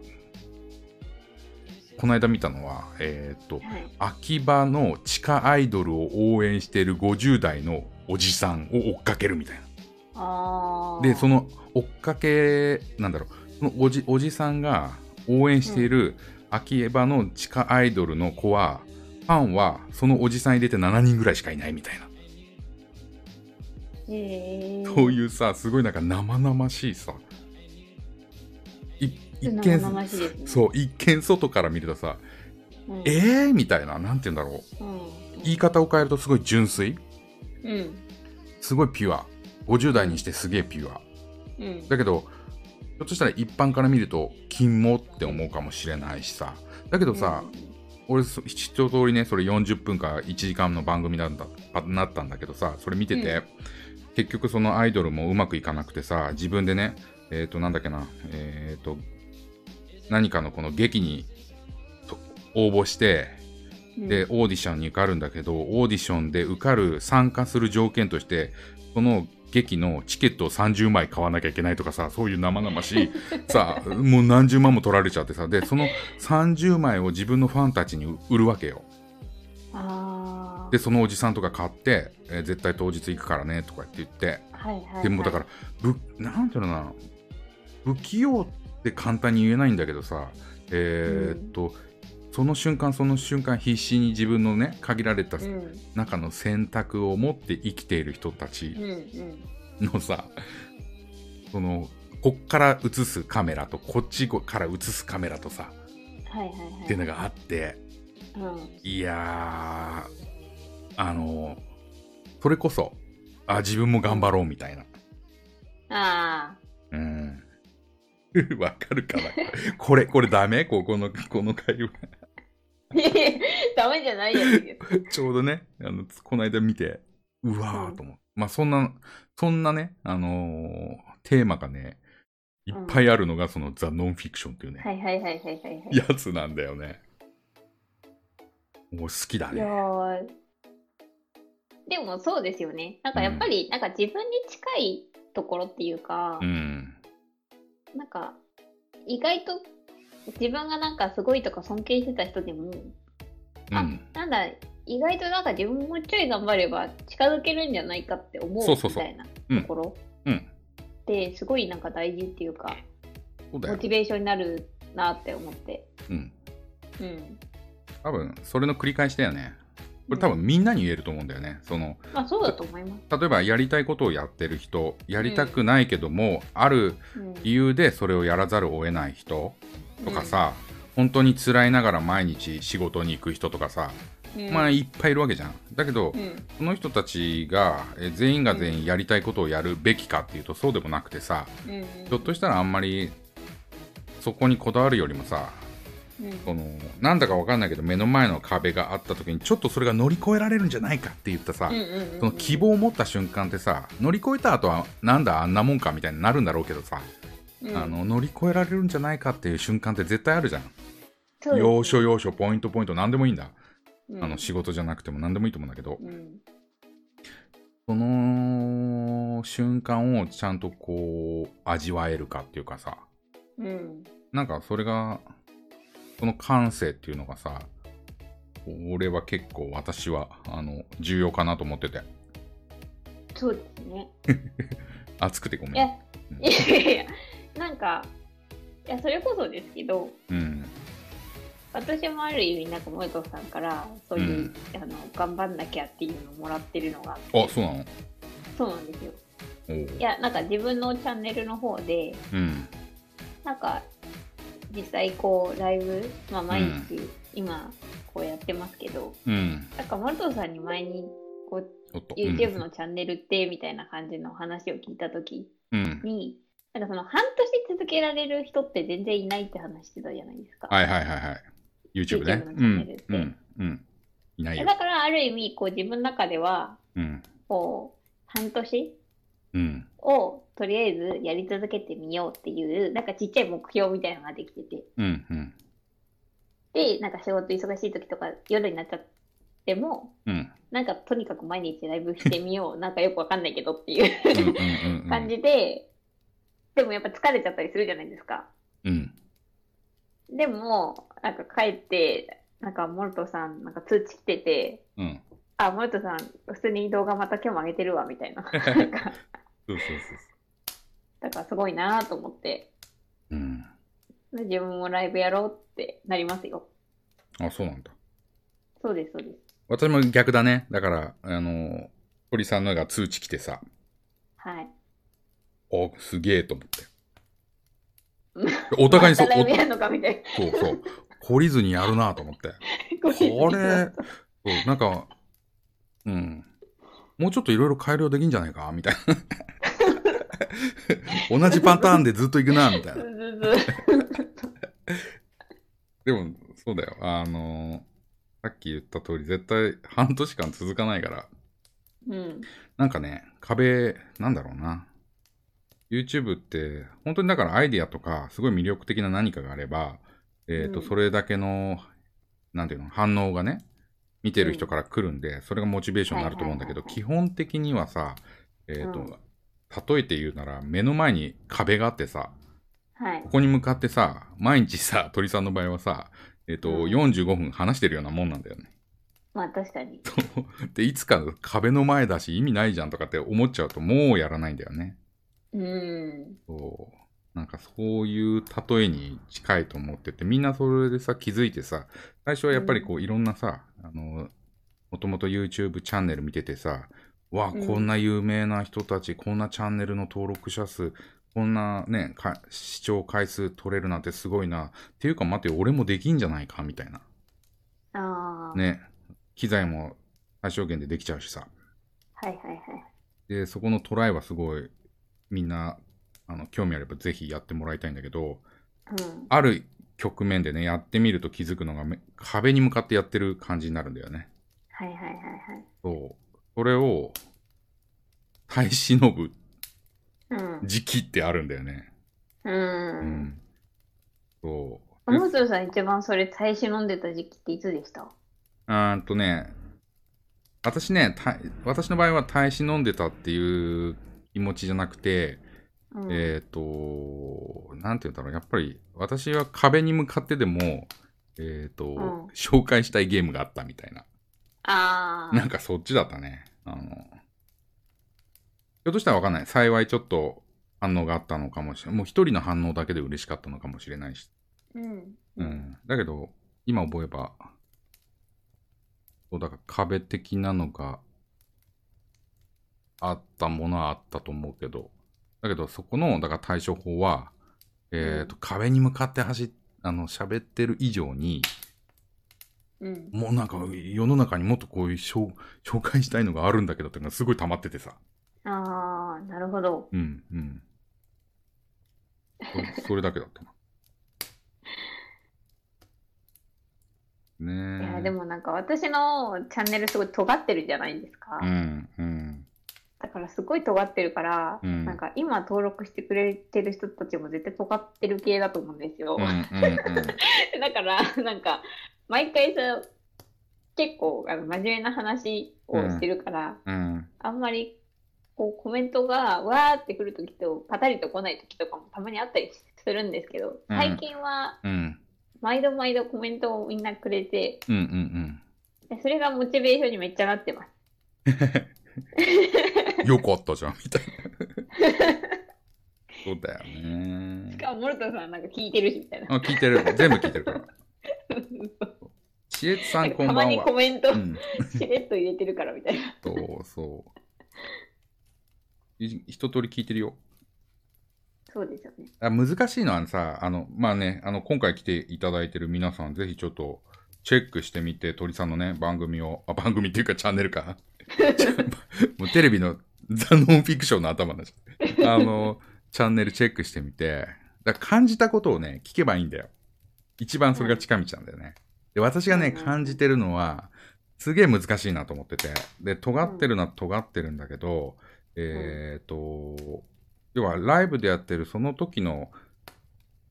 この間見たのは、えー、と、はい。秋葉の地下アイドルを応援している50代のおじさんを追っかけるみたいな。で、その追っかけ、なんだろう、そのおじおじさんが応援している秋葉の地下アイドルの子は、ファンはそのおじさん入れて7人ぐらいしかいないみたいな。そういうさ、すごいなんか生々しいさ、い一見、ね。そう、一見外から見るとさ、うん。えーみたいな、なんて言うんだろう。うん。言い方を変えるとすごい純粋うん。すごいピュア。50代にしてすげえピュア。うん。だけど、ひょっとしたら一般から見ると、金もって思うかもしれないしさ。だけどさ、俺、そ一通りね、それ40分か1時間の番組なんだなったんだけどさ、それ見てて、うん。結局そのアイドルもうまくいかなくてさ、自分でね、えっ、と、なんだっけな、えっ、と、何かのこの劇にと応募して、うん、で、オーディションに受かるんだけど、オーディションで受かる参加する条件として、その劇のチケットを30枚買わなきゃいけないとかさ、そういう生々しい、さ、もう何十万も取られちゃってさ、で、その30枚を自分のファンたちに売るわけよ。で、そのおじさんとか買って、えー絶対当日行くからね、とかって言って、はいはい、はい。でもだから、ぶ、なんていうのかな、不器用って簡単に言えないんだけどさ、えーっと、その瞬間その瞬間必死に自分のね限られたうん。中の選択を持って生きている人たち。のさ、そのこっから映すカメラとこっちから映すカメラとさ、はいはいはい。っていうのがあってうん。いやーあのそれこそあ自分も頑張ろうみたいなあうん [laughs] わかるかなこれこれダメ？ここのこの会話あ。[laughs] ダメじゃないやつです。[laughs] ちょうどねあのこの間見てうわーと思う、まあそんなそんなねあのーテーマがねいっぱいあるのがそのザ・ノンフィクションっていうね、はいはいはいはいはいはい。やつなんだよね。もう好きだね。ー。でもそうですよね。なんかやっぱり、なんか自分に近いところっていうか、うん。なんか意外と自分がなんかすごいとか尊敬してた人でも、あうん。なんだ、意外となんか自分もうちょい頑張れば近づけるんじゃないかって思うそうそうそう。みたいなうん。ところうん。ってすごいなんか大事っていうか、そうモチベーションになるなって思って。うん。うん。多分それの繰り返しだよね。これ多分みんなに言えると思うんだよね。そのまあそうだと思います。例えばやりたいことをやってる人やりたくないけども、あるうん。理由でそれをやらざるを得ない人とかさ、本当に辛いながら毎日仕事に行く人とかさ、うん。まあいっぱいいるわけじゃん。だけど、うん。その人たちがえ全員が全員やりたいことをやるべきかっていうとそうでもなくてさうんひょっとしたらあんまりそこにこだわるよりもさうん。そのなんだかわかんないけど目の前の壁があった時にちょっとそれが乗り越えられるんじゃないかって言ったさ、うんうんうんうん。その希望を持った瞬間ってさ乗り越えた後はなんだあんなもんかみたいになるんだろうけどさ、うん。あの乗り越えられるんじゃないかっていう瞬間って絶対あるじゃん、要所要所ポイントポイント何でもいいんだ、うん。あの仕事じゃなくても何でもいいと思うんだけど、うん。その瞬間をちゃんとこう味わえるかっていうかさ。うん。なんかそれがその感性っていうのがさ俺は結構私はあの重要かなと思ってて。そうですね。[laughs] 熱くてごめん。いやいやいや、なんか、いや、それこそですけど、うん私もある意味、なんか、萌子さんから、そういう、うん。あの、頑張んなきゃっていうのをもらってるのが、あそうなの？そうなんですよ。いや、なんか自分のチャンネルの方で、うん。なんか、実際こう、ライブ、まあ、毎日、今、こうやってますけど、うん。なんか、森藤さんに前に、こう、YouTube のチャンネルって、みたいな感じの話を聞いたときうん。に、なんかその、半年続けられる人って全然いないって話してたじゃないですか。はいはいはいはい。YouTube ね。YouTube のチャンネルって。うんうんいないよ。だから、ある意味、こう、自分の中では、うん。こう、半年うん。を、とりあえずやり続けてみようっていう、なんかちっちゃい目標みたいなのができてて、うんうん。で、なんか仕事忙しい時とか夜になっちゃっても、うん。なんかとにかく毎日ライブしてみよう。なんかよくわかんないけどっていう [laughs] 感じで、でもやっぱ疲れちゃったりするじゃないですか。うんでも、なんか帰って、なんかモルトさん、なんか通知来てて、うんあ、モルトさん、普通に動画また今日も上げてるわ、みたいな。なんか、そうそうそうだからすごいなと思って、うん自分もライブやろうってなりますよ。あそうなんだそうです、そうです。私も逆だねだからあの堀さんのが通知来てさはい。おすげえと思って。お互いにそう [laughs] またライブやるのかみたいそうそう。懲りずにやるなと思って。[laughs] な。これそうなんかうん。もうちょっといろいろ改良できんじゃないかみたいな。[laughs] 同じパターンでずっといくなみたいな。でもそうだよ。あのさっき言った通り絶対半年間続かないから。うん。なんかね、壁、なんだろうな。YouTube って、本当にだからアイディアとか、すごい魅力的な何かがあれば、えっ、と、うんそれだけの、なんていうの、反応がね、見てる人から来るんで、それがモチベーションになると思うんだけど、基本的にはさ、えっ、と、うん例えて言うなら、目の前に壁があってさ、はいこ。こに向かってさ、毎日さ、鳥さんの場合はさ、えっ、と、うん45分話してるようなもんなんだよね。まあ確かに。[laughs] で、いつか壁の前だし意味ないじゃんとかって思っちゃうともうやらないんだよね。うん。そう。なんかそういう例えに近いと思ってて、みんなそれでさ、気づいてさ、最初はやっぱりこういろんなさ、あの、もともと YouTube チャンネル見ててさ、わあ、うんこんな有名な人たち、こんなチャンネルの登録者数、こんなね、か視聴回数取れるなんてすごいな。っていうか待って、俺もできんじゃないかみたいな。ああ。ね。機材も最小限でできちゃうしさ。はいはいはい。で、そこのトライはすごい、みんな、あの、興味あればぜひやってもらいたいんだけど、うん。ある局面でね、やってみると気づくのがめ、壁に向かってやってる感じになるんだよね。はいはいはいはい。そう。それを、耐え忍ぶうん。時期ってあるんだよね。う。うんん。そう。小野鶴さん一番それ耐え忍んでた時期っていつでした？うーんとね、私ね、た私の場合は耐え忍んでたっていう気持ちじゃなくて、うん。えっ、と、なんて言うんだろう、やっぱり私は壁に向かってでも、えっ、と、ん紹介したいゲームがあったみたいな。ああ。なんかそっちだったね。あの、ひょっとしたらわかんない。幸いちょっと反応があったのかもしれない。もう一人の反応だけで嬉しかったのかもしれないし。うん。うん。だけど、今覚えば、そうだから壁的なのがあったものはあったと思うけど、だけどそこの、だから対処法は、えっ、と、壁に向かって走っ、あの、喋ってる以上に、うん。もうなんか世の中にもっとこういう紹紹介したいのがあるんだけどっていうのがすごい溜まっててさ。ああ、なるほど。うん、うん。そそれだけだったな。[laughs] ねえ。いや、でもなんか私のチャンネルすごい尖ってるじゃないですか。うん、うん。だからすごい尖ってるから、うんなんか今登録してくれてる人たちも絶対尖ってる系だと思うんですよ。うん、うん、うん。[laughs] だから、なんか、毎回さ、結構あの真面目な話をしてるから、うん、あんまりこうコメントがわーってくるときとパタリと来ないときとかもたまにあったりするんですけど、うん最近はうん、毎度毎度コメントをみんなくれて、うん、うん、でそれがモチベーションにめっちゃなってます。[laughs] うん。よかったじゃん、みたいな。[laughs] そうだよねし。かも、モルトさんなんか聞いてるし、みたいな。あ、聞いてる。全部聞いてるから。[laughs] しえつさん、こんばんはたまにコ。メントうん。しれっと入れてるから、みたいな。そうそう。い一通り聞いてるよ。そうですよね。あ難しいのはさ、あの、まあね、あの、今回来ていただいてる皆さん、ぜひちょっとチェックしてみて、鳥さんのね、番組を、あ、番組っていうかチャンネルか。[laughs] もうテレビのザ・ノンフィクションの頭だし。あの、チャンネルチェックしてみて、だ感じたことをね、聞けばいいんだよ。一番それが近道なんだよね。で、私がね、うん感じてるのは、すげえ難しいなと思ってて。で、尖ってるのは尖ってるんだけど、えっ、と、要はライブでやってるその時の、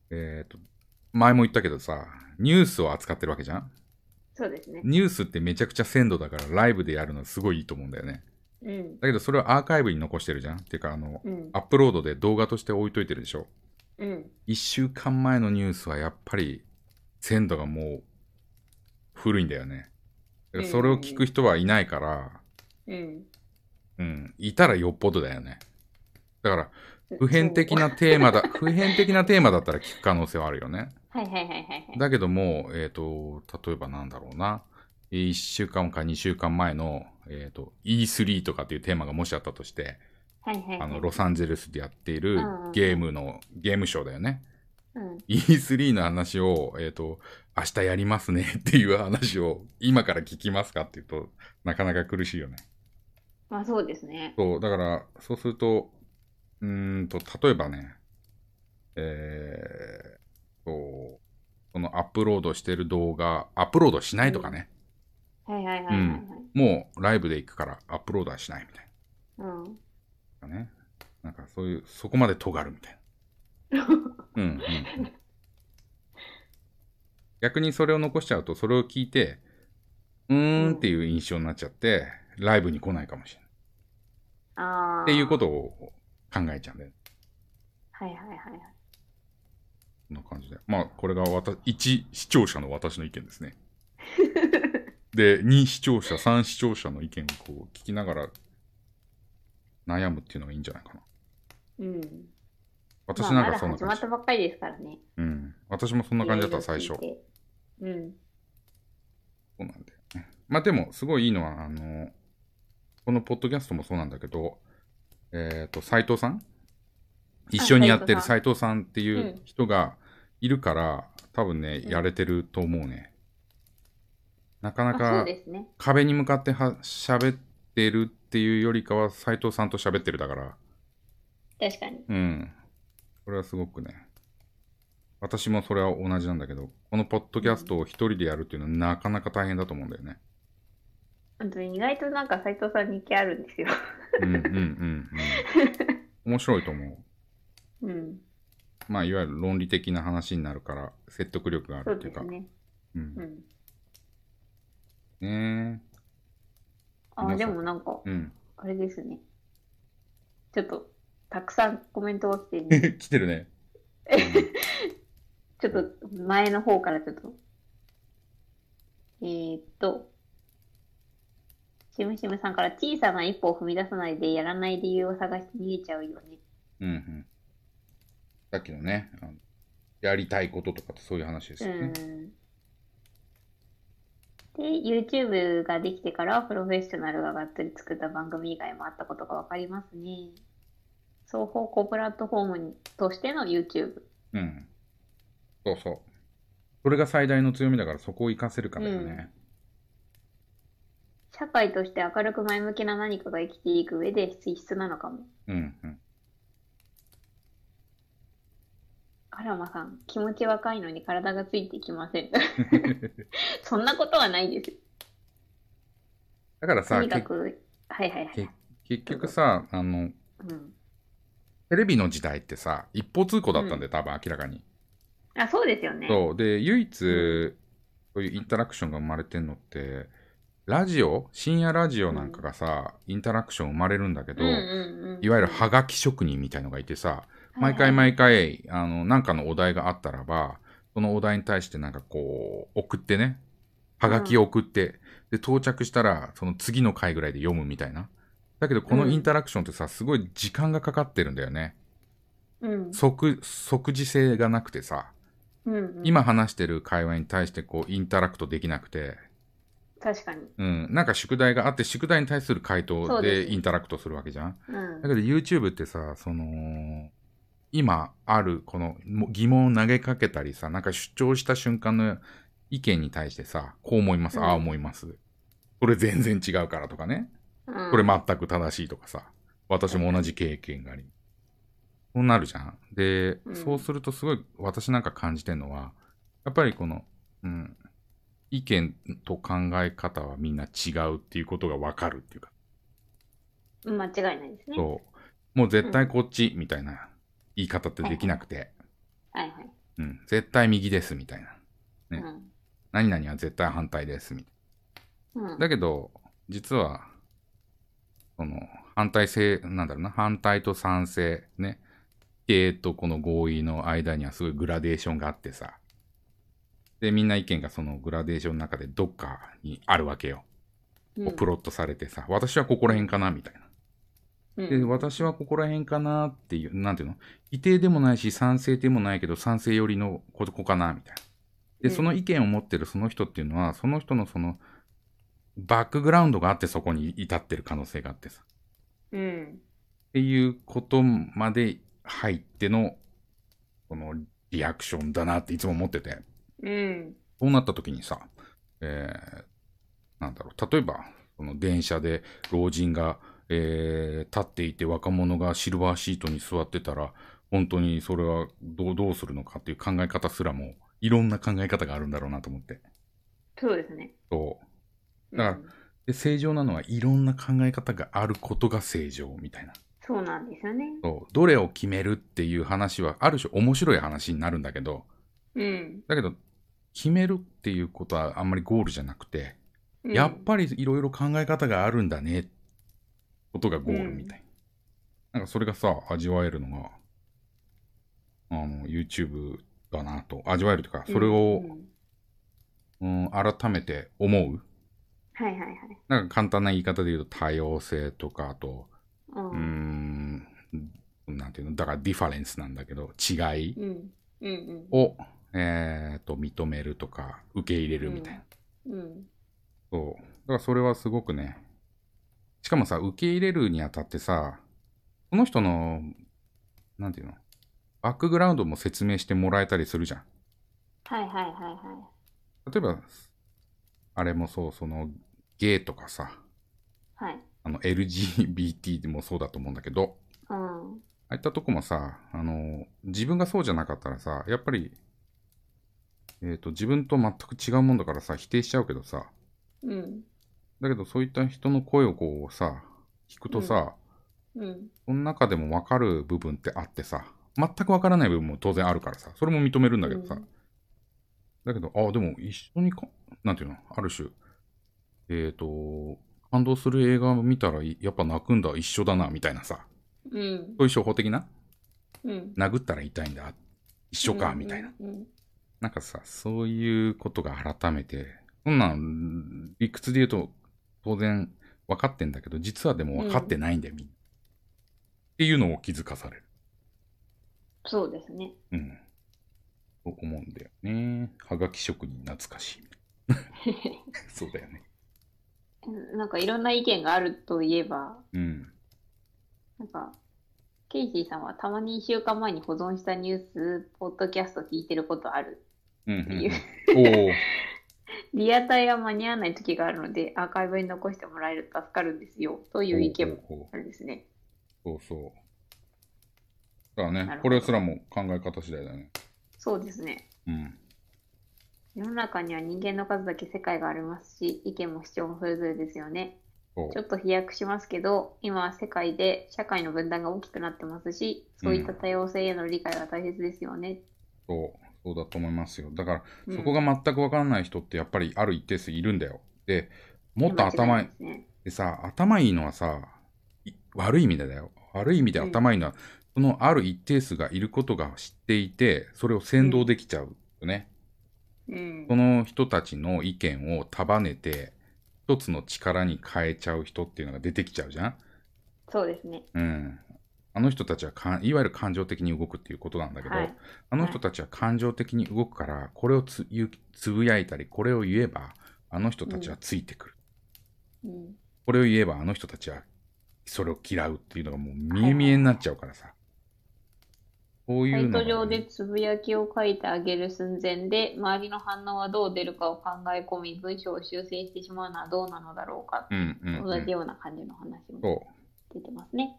えっ、と、前も言ったけどさ、ニュースを扱ってるわけじゃんそうですね。ニュースってめちゃくちゃ鮮度だからライブでやるのすごいいいと思うんだよね。うん。だけどそれをアーカイブに残してるじゃんっていうかあの、うん。アップロードで動画として置いといてるでしょうん。一週間前のニュースはやっぱり鮮度がもう古いんだよね。だからそれを聞く人はいないから、うん。うん、いたらよっぽどだよね。だから、普遍的なテーマだ、[laughs] 普遍的なテーマだったら聞く可能性はあるよね。はいはいはいはいはい。だけども、えっ、と、例えばなんだろうな。1週間か2週間前の、えっ、と、E3 とかっていうテーマがもしあったとして、はいはいはい。あの、ロサンゼルスでやっているうんうんゲームの、ゲームショーだよね。うん。E3 の話を、えっ、と、明日やりますねっていう話を今から聞きますかっていうと、なかなか苦しいよね。まあそうですね。そう、だから、そうすると、うーんと、例えばね、えー、と、そのアップロードしてる動画、アップロードしないとかね、はいはいはい。もうライブで行くからアップロードはしないみたいうん。なね。なんかそういう、そこまで尖るみたいな。[laughs] うん、うんうん。逆にそれを残しちゃうと、それを聞いて、うーんっていう印象になっちゃって、ライブに来ないかもしれない。ああ。っていうことを考えちゃうんだよね。はいはいはいはい。な感じで。まあ、これが私、1視聴者の私の意見ですね。[laughs] で、2視聴者、3視聴者の意見をこう聞きながら悩むっていうのがいいんじゃないかな。うん。私まあ、なんかそんな感じ。ったばっかりですからね。うん。私もそんな感じだった、最初。うん。そうなんだよね。まあでも、すごいいいのは、あの、このポッドキャストもそうなんだけど、えっ、と、斎藤さん？一緒にやってる斎藤さんっていう人がいるから、多分ね、うんやれてると思うね。なかなか。壁に向かっては喋ってるっていうよりかは、斎藤さんと喋ってるだから、確かに。うん。これはすごくね。私もそれは同じなんだけど、このポッドキャストを一人でやるっていうのはなかなか大変だと思うんだよね。本当に意外となんか斎藤さんに気あるんですよ。うんうんうんうん。面白いと思う。うん。まあ、いわゆる論理的な話になるから、説得力があそるっていうか。うですね。うんう。ん。ねあ、皆さんでもなんか、え。うん。あれですね。ちょっと、たくさんコメントが来てるんで [laughs] 来てるね。ちょっと前の方からちょっと。えー、っと、しむしむさんから小さな一歩を踏み出さないでやらない理由を探して逃げちゃうよね。うんうん。さっきのね、あのやりたいこととかってそういう話ですうよね。ん。で、YouTube ができてからプロフェッショナルががっつり作った番組以外もあったことがわかりますね。双方向プラットフォームにとしての YouTube。うん。そうそう。それが最大の強みだからそこを活かせるかだよね。社会として明るく前向きな何かが生きていく上で必須なのかも。うんうん。アラマさん、気持ち若いのに体がついてきません。[laughs] そんなことはないですだからさ、けにかく、はいはいはいけ。結局さ、あの、うん。テレビの時代ってさ、一方通行だったんだよ、多分明らかに。あ、そうですよね。そう。で、唯一、うそういうインタラクションが生まれてんのって、ラジオ深夜ラジオなんかがさ、インタラクション生まれるんだけど、うんうんうん。いわゆるハガキ職人みたいのがいてさ、毎回はい毎回、あの、なんかのお題があったらば、そのお題に対してなんかこう、送ってね、はがきを送って、で、到着したら、その次の回ぐらいで読むみたいな。だけど、このインタラクションってさ、すごい時間がかかってるんだよね。うん即、即時性がなくてさ、うんうん。今話してる会話に対してこう、インタラクトできなくて、確かに。うん、なんか宿題があって、宿題に対する回答でインタラクトするわけじゃん。うんだけど YouTube ってさ、その、今あるこのも疑問を投げかけたりさ、なんか主張した瞬間の意見に対してさ、こう思います、うんああ思います。これ全然違うからとかね。うんこれ全く正しいとかさ。私も同じ経験があり。そうなるじゃん。で、うんそうするとすごい私なんか感じてるのは、やっぱりこの、うん、意見と考え方はみんな違うっていうことがわかるっていうか。間違いないですね。そう。もう絶対こっちみたいな言い方ってできなくて、はいはい。うん、絶対右ですみたいな。ねうん何々は絶対反対ですみたいうんな。だけど、実は、その、反対性、なんだろうな、反対と賛成、ね、否定とこの合意の間にはすごいグラデーションがあってさ。で、みんな意見がそのグラデーションの中でどっかにあるわけよ。うんプロットされてさ、私はここら辺かなみたいな。で、うん私はここら辺かなっていう、なんていうの？否定でもないし、賛成でもないけど、賛成寄りのここかなみたいな。で、うんその意見を持ってるその人っていうのは、その人のその、バックグラウンドがあってそこに至ってる可能性があってさ。うん。っていうことまで入っての、このリアクションだなっていつも思ってて。うん。そうなった時にさ、えー、なんだろう、例えば、その電車で老人が、えー立っていて若者がシルバーシートに座ってたら、本当にそれはどうどうするのかっていう考え方すらも、いろんな考え方があるんだろうなと思って。そうですね。そう。だからで正常なのはいろんな考え方があることが正常みたいな。そうなんですよね。そう。どれを決めるっていう話は、ある種面白い話になるんだけど、うん。だけど、決めるっていうことはあんまりゴールじゃなくて、うんやっぱりいろいろ考え方があるんだね、ことがゴールみたいな。なんかそれがさ、味わえるのが、あの、YouTube だなと。味わえるというか、それをう、んうん、改めて思う。はいはいはい。なんか簡単な言い方で言うと多様性とか、あと、ううーん、なんだなんていうの、だからディファレンスなんだけど、違いうん。うん。を、えっと、認めるとか、受け入れるみたいな。うん。そう。だからそれはすごくね、しかもさ、受け入れるにあたってさ、この人の、なんていうの、バックグラウンドも説明してもらえたりするじゃん。はいはいはいは例えば、あれもそう、その、ゲイとかさ、い。はい。あの、LGBT でもそうだと思うんだけど、うん。ああいったとこもさ、あの、自分がそうじゃなかったらさ、やっぱり、えっ、と、自分と全く違うもんだからさ、否定しちゃうけどさ、うん。だけどそういった人の声をこうさ、聞くとさ、うん。その中でも分かる部分ってあってさ、全く分からない部分も当然あるからさ、それも認めるんだけどさ、うんだけど、ああ、でも一緒にか、なんていうの、ある種、えっ、と、感動する映画を見たらいやっぱ泣くんだ、一緒だな、みたいなさ、うん。そういう処方的な、うん。殴ったら痛いんだ、一緒か、みたいな。。うん。なんかさ、そういうことが改めて、そんなん、理屈で言うと、当然分かってんだけど、実はでも分かってないんだよ、みんな。っていうのを気づかされる。そうですね。うん。そう思うんだよね。はがき職人懐かしい。[laughs] そうだよね。なんかいろんな意見があるといえば、うん。なんか、ケイシーさんはたまに1週間前に保存したニュース、ポッドキャスト聞いてることある。うんうんっていううん、[laughs] おお。リアタイが間に合わない時があるので、アーカイブに残してもらえると助かるんですよ。という意見もあるんですね。うそうそう。だからねこれすらも考え方次第だね。そうですね。うん。世の中には人間の数だけ世界がありますし、意見も主張もそれぞれですよね。ちょっと飛躍しますけど、今は世界で社会の分断が大きくなってますし、そういった多様性への理解が大切ですよね。そう、そうだと思いますよ。だから、うんそこが全く分からない人ってやっぱりある一定数いるんだよ。で、もっと頭いいね。でさ、頭いいのはさ、い悪い意味でだよ。悪い意味で頭いいのは、そのある一定数がいることが知っていて、それを先導できちゃうよね。うんそ。の人たちの意見を束ねて、一つの力に変えちゃう人っていうのが出てきちゃうじゃん。そうですね。うん。あの人たちはかんいわゆる感情的に動くっていうことなんだけど、はい。あの人たちは感情的に動くから、これをつつぶやいたり、これを言えば、あの人たちはついてくる。うん。これを言えば、あの人たちはそれを嫌うっていうのがもう見え見えになっちゃうからさ。こういサイうのがね、ト上でつぶやきを書いてあげる寸前で、周りの反応はどう出るかを考え込み、文章を修正してしまうのはどうなのだろうか。うんうん、うん。同じような感じの話も。出てますね。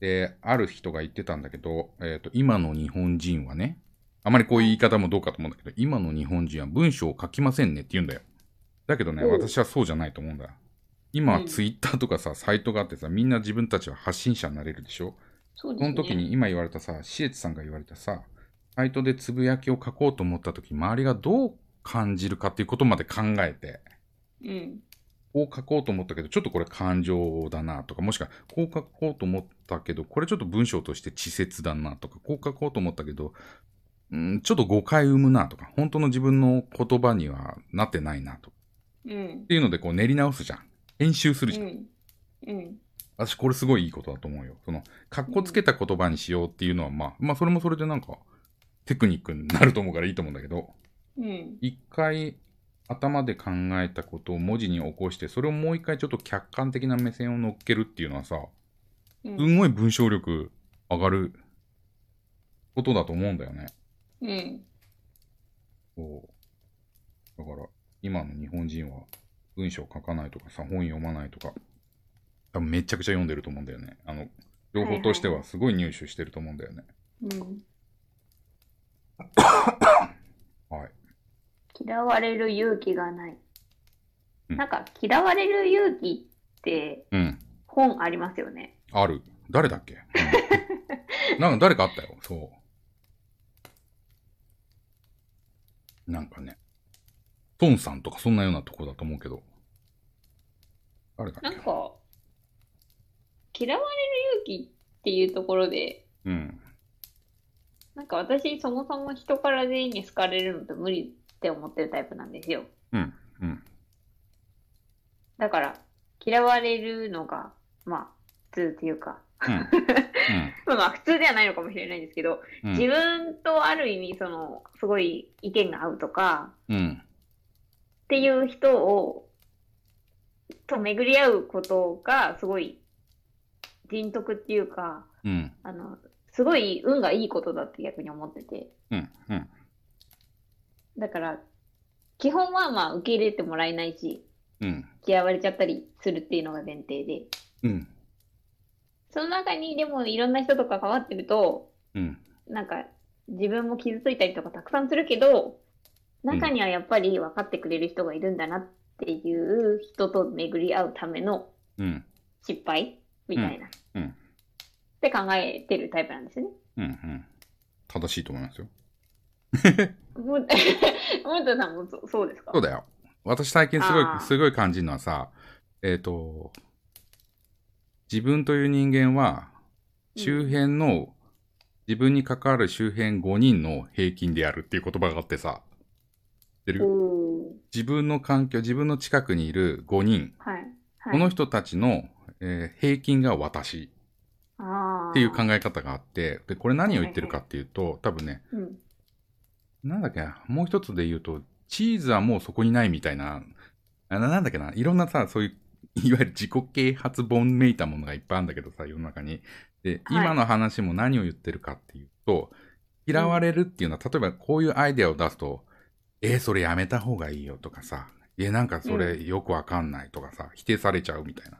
で、ある人が言ってたんだけど、えっ、と、今の日本人はね、あまりこういう言い方もどうかと思うんだけど、今の日本人は文章を書きませんねって言うんだよ。だけどね、私はそうじゃないと思うんだ。今はうんツイッターとかさ、サイトがあってさ、みんな自分たちは発信者になれるでしょ？そうですね。その時に今言われたさ、シエツさんが言われたさ、サイトでつぶやきを書こうと思った時、周りがどう感じるかっていうことまで考えて、うん。こう書こうと思ったけど、ちょっとこれ感情だなとか、もしくはこう書こうと思ったけど、これちょっと文章として稚拙だなとか、こう書こうと思ったけど、うん、ちょっと誤解生むなとか、本当の自分の言葉にはなってないなと。うんっ。ていうので、こう練り直すじゃん。編集するじゃん。うん。うん。私、これすごいいいことだと思うよ。その、かっこつけた言葉にしようっていうのは、まあ、まあ、それもそれでなんか、テクニックになると思うからいいと思うんだけど、うん。一回頭で考えたことを文字に起こして、それをもう一回ちょっと客観的な目線を乗っけるっていうのはさ、うんすんごい文章力上がることだと思うんだよね。うん。そう。だから、今の日本人は文章書かないとかさ、本読まないとか、多分めちゃくちゃ読んでると思うんだよね。あの、情報としてはすごい入手してると思うんだよね。うん。はい。嫌われる勇気がない。うんなんか、嫌われる勇気ってうん。本ありますよね。ある。誰だっけ、うん、[laughs] なんか誰かあったよ。そう。なんかね。トンさんとかそんなようなとこだと思うけど。誰だっけ？なんか、嫌われる勇気っていうところで、うん。なんか私そもそも人から全員に好かれるのって無理って思ってるタイプなんですよ。うん。うん。だから、嫌われるのが、まあ、普通っていうか、うん。うん。[laughs] その普通ではないのかもしれないんですけど、うん自分とある意味、その、すごい意見が合うとか、うん。っていう人を、と巡り合うことが、すごい、人徳っていうか、うん。あの、すごい運がいいことだって逆に思ってて。うん。うん。だから、基本はまあ受け入れてもらえないし、うん。嫌われちゃったりするっていうのが前提で。うん。その中にでもいろんな人と関わってると、うん。なんか自分も傷ついたりとかたくさんするけど、中にはやっぱり分かってくれる人がいるんだなっていう人と巡り合うためのうん。失敗みたいな。うん。って考えてるタイプなんですよね。うん。うん。正しいと思いますよ。もう、もん。たさんもそそうですか？そうだよ。私最近すごいあー、すごい感じるのはさ、えっ、と、自分という人間は、周辺の、自分に関わる周辺5人の平均であるっていう言葉があってさ、知ってる？おー。自分の環境、自分の近くにいる5人、はい。はい、この人たちの、えー平均が私。っていう考え方があって、で、これ何を言ってるかっていうと、多分ね、うん。なんだっけな、もう一つで言うと、チーズはもうそこにないみたいな、あななんだっけな、いろんなさ、そういう、[laughs] いわゆる自己啓発本めいたものがいっぱいあるんだけどさ、世の中に。で、はい今の話も何を言ってるかっていうと、嫌われるっていうのは、例えばこういうアイデアを出すと、えーそれやめた方がいいよとかさ、えーなんかそれよくわかんないとかさ、否定されちゃうみたいな。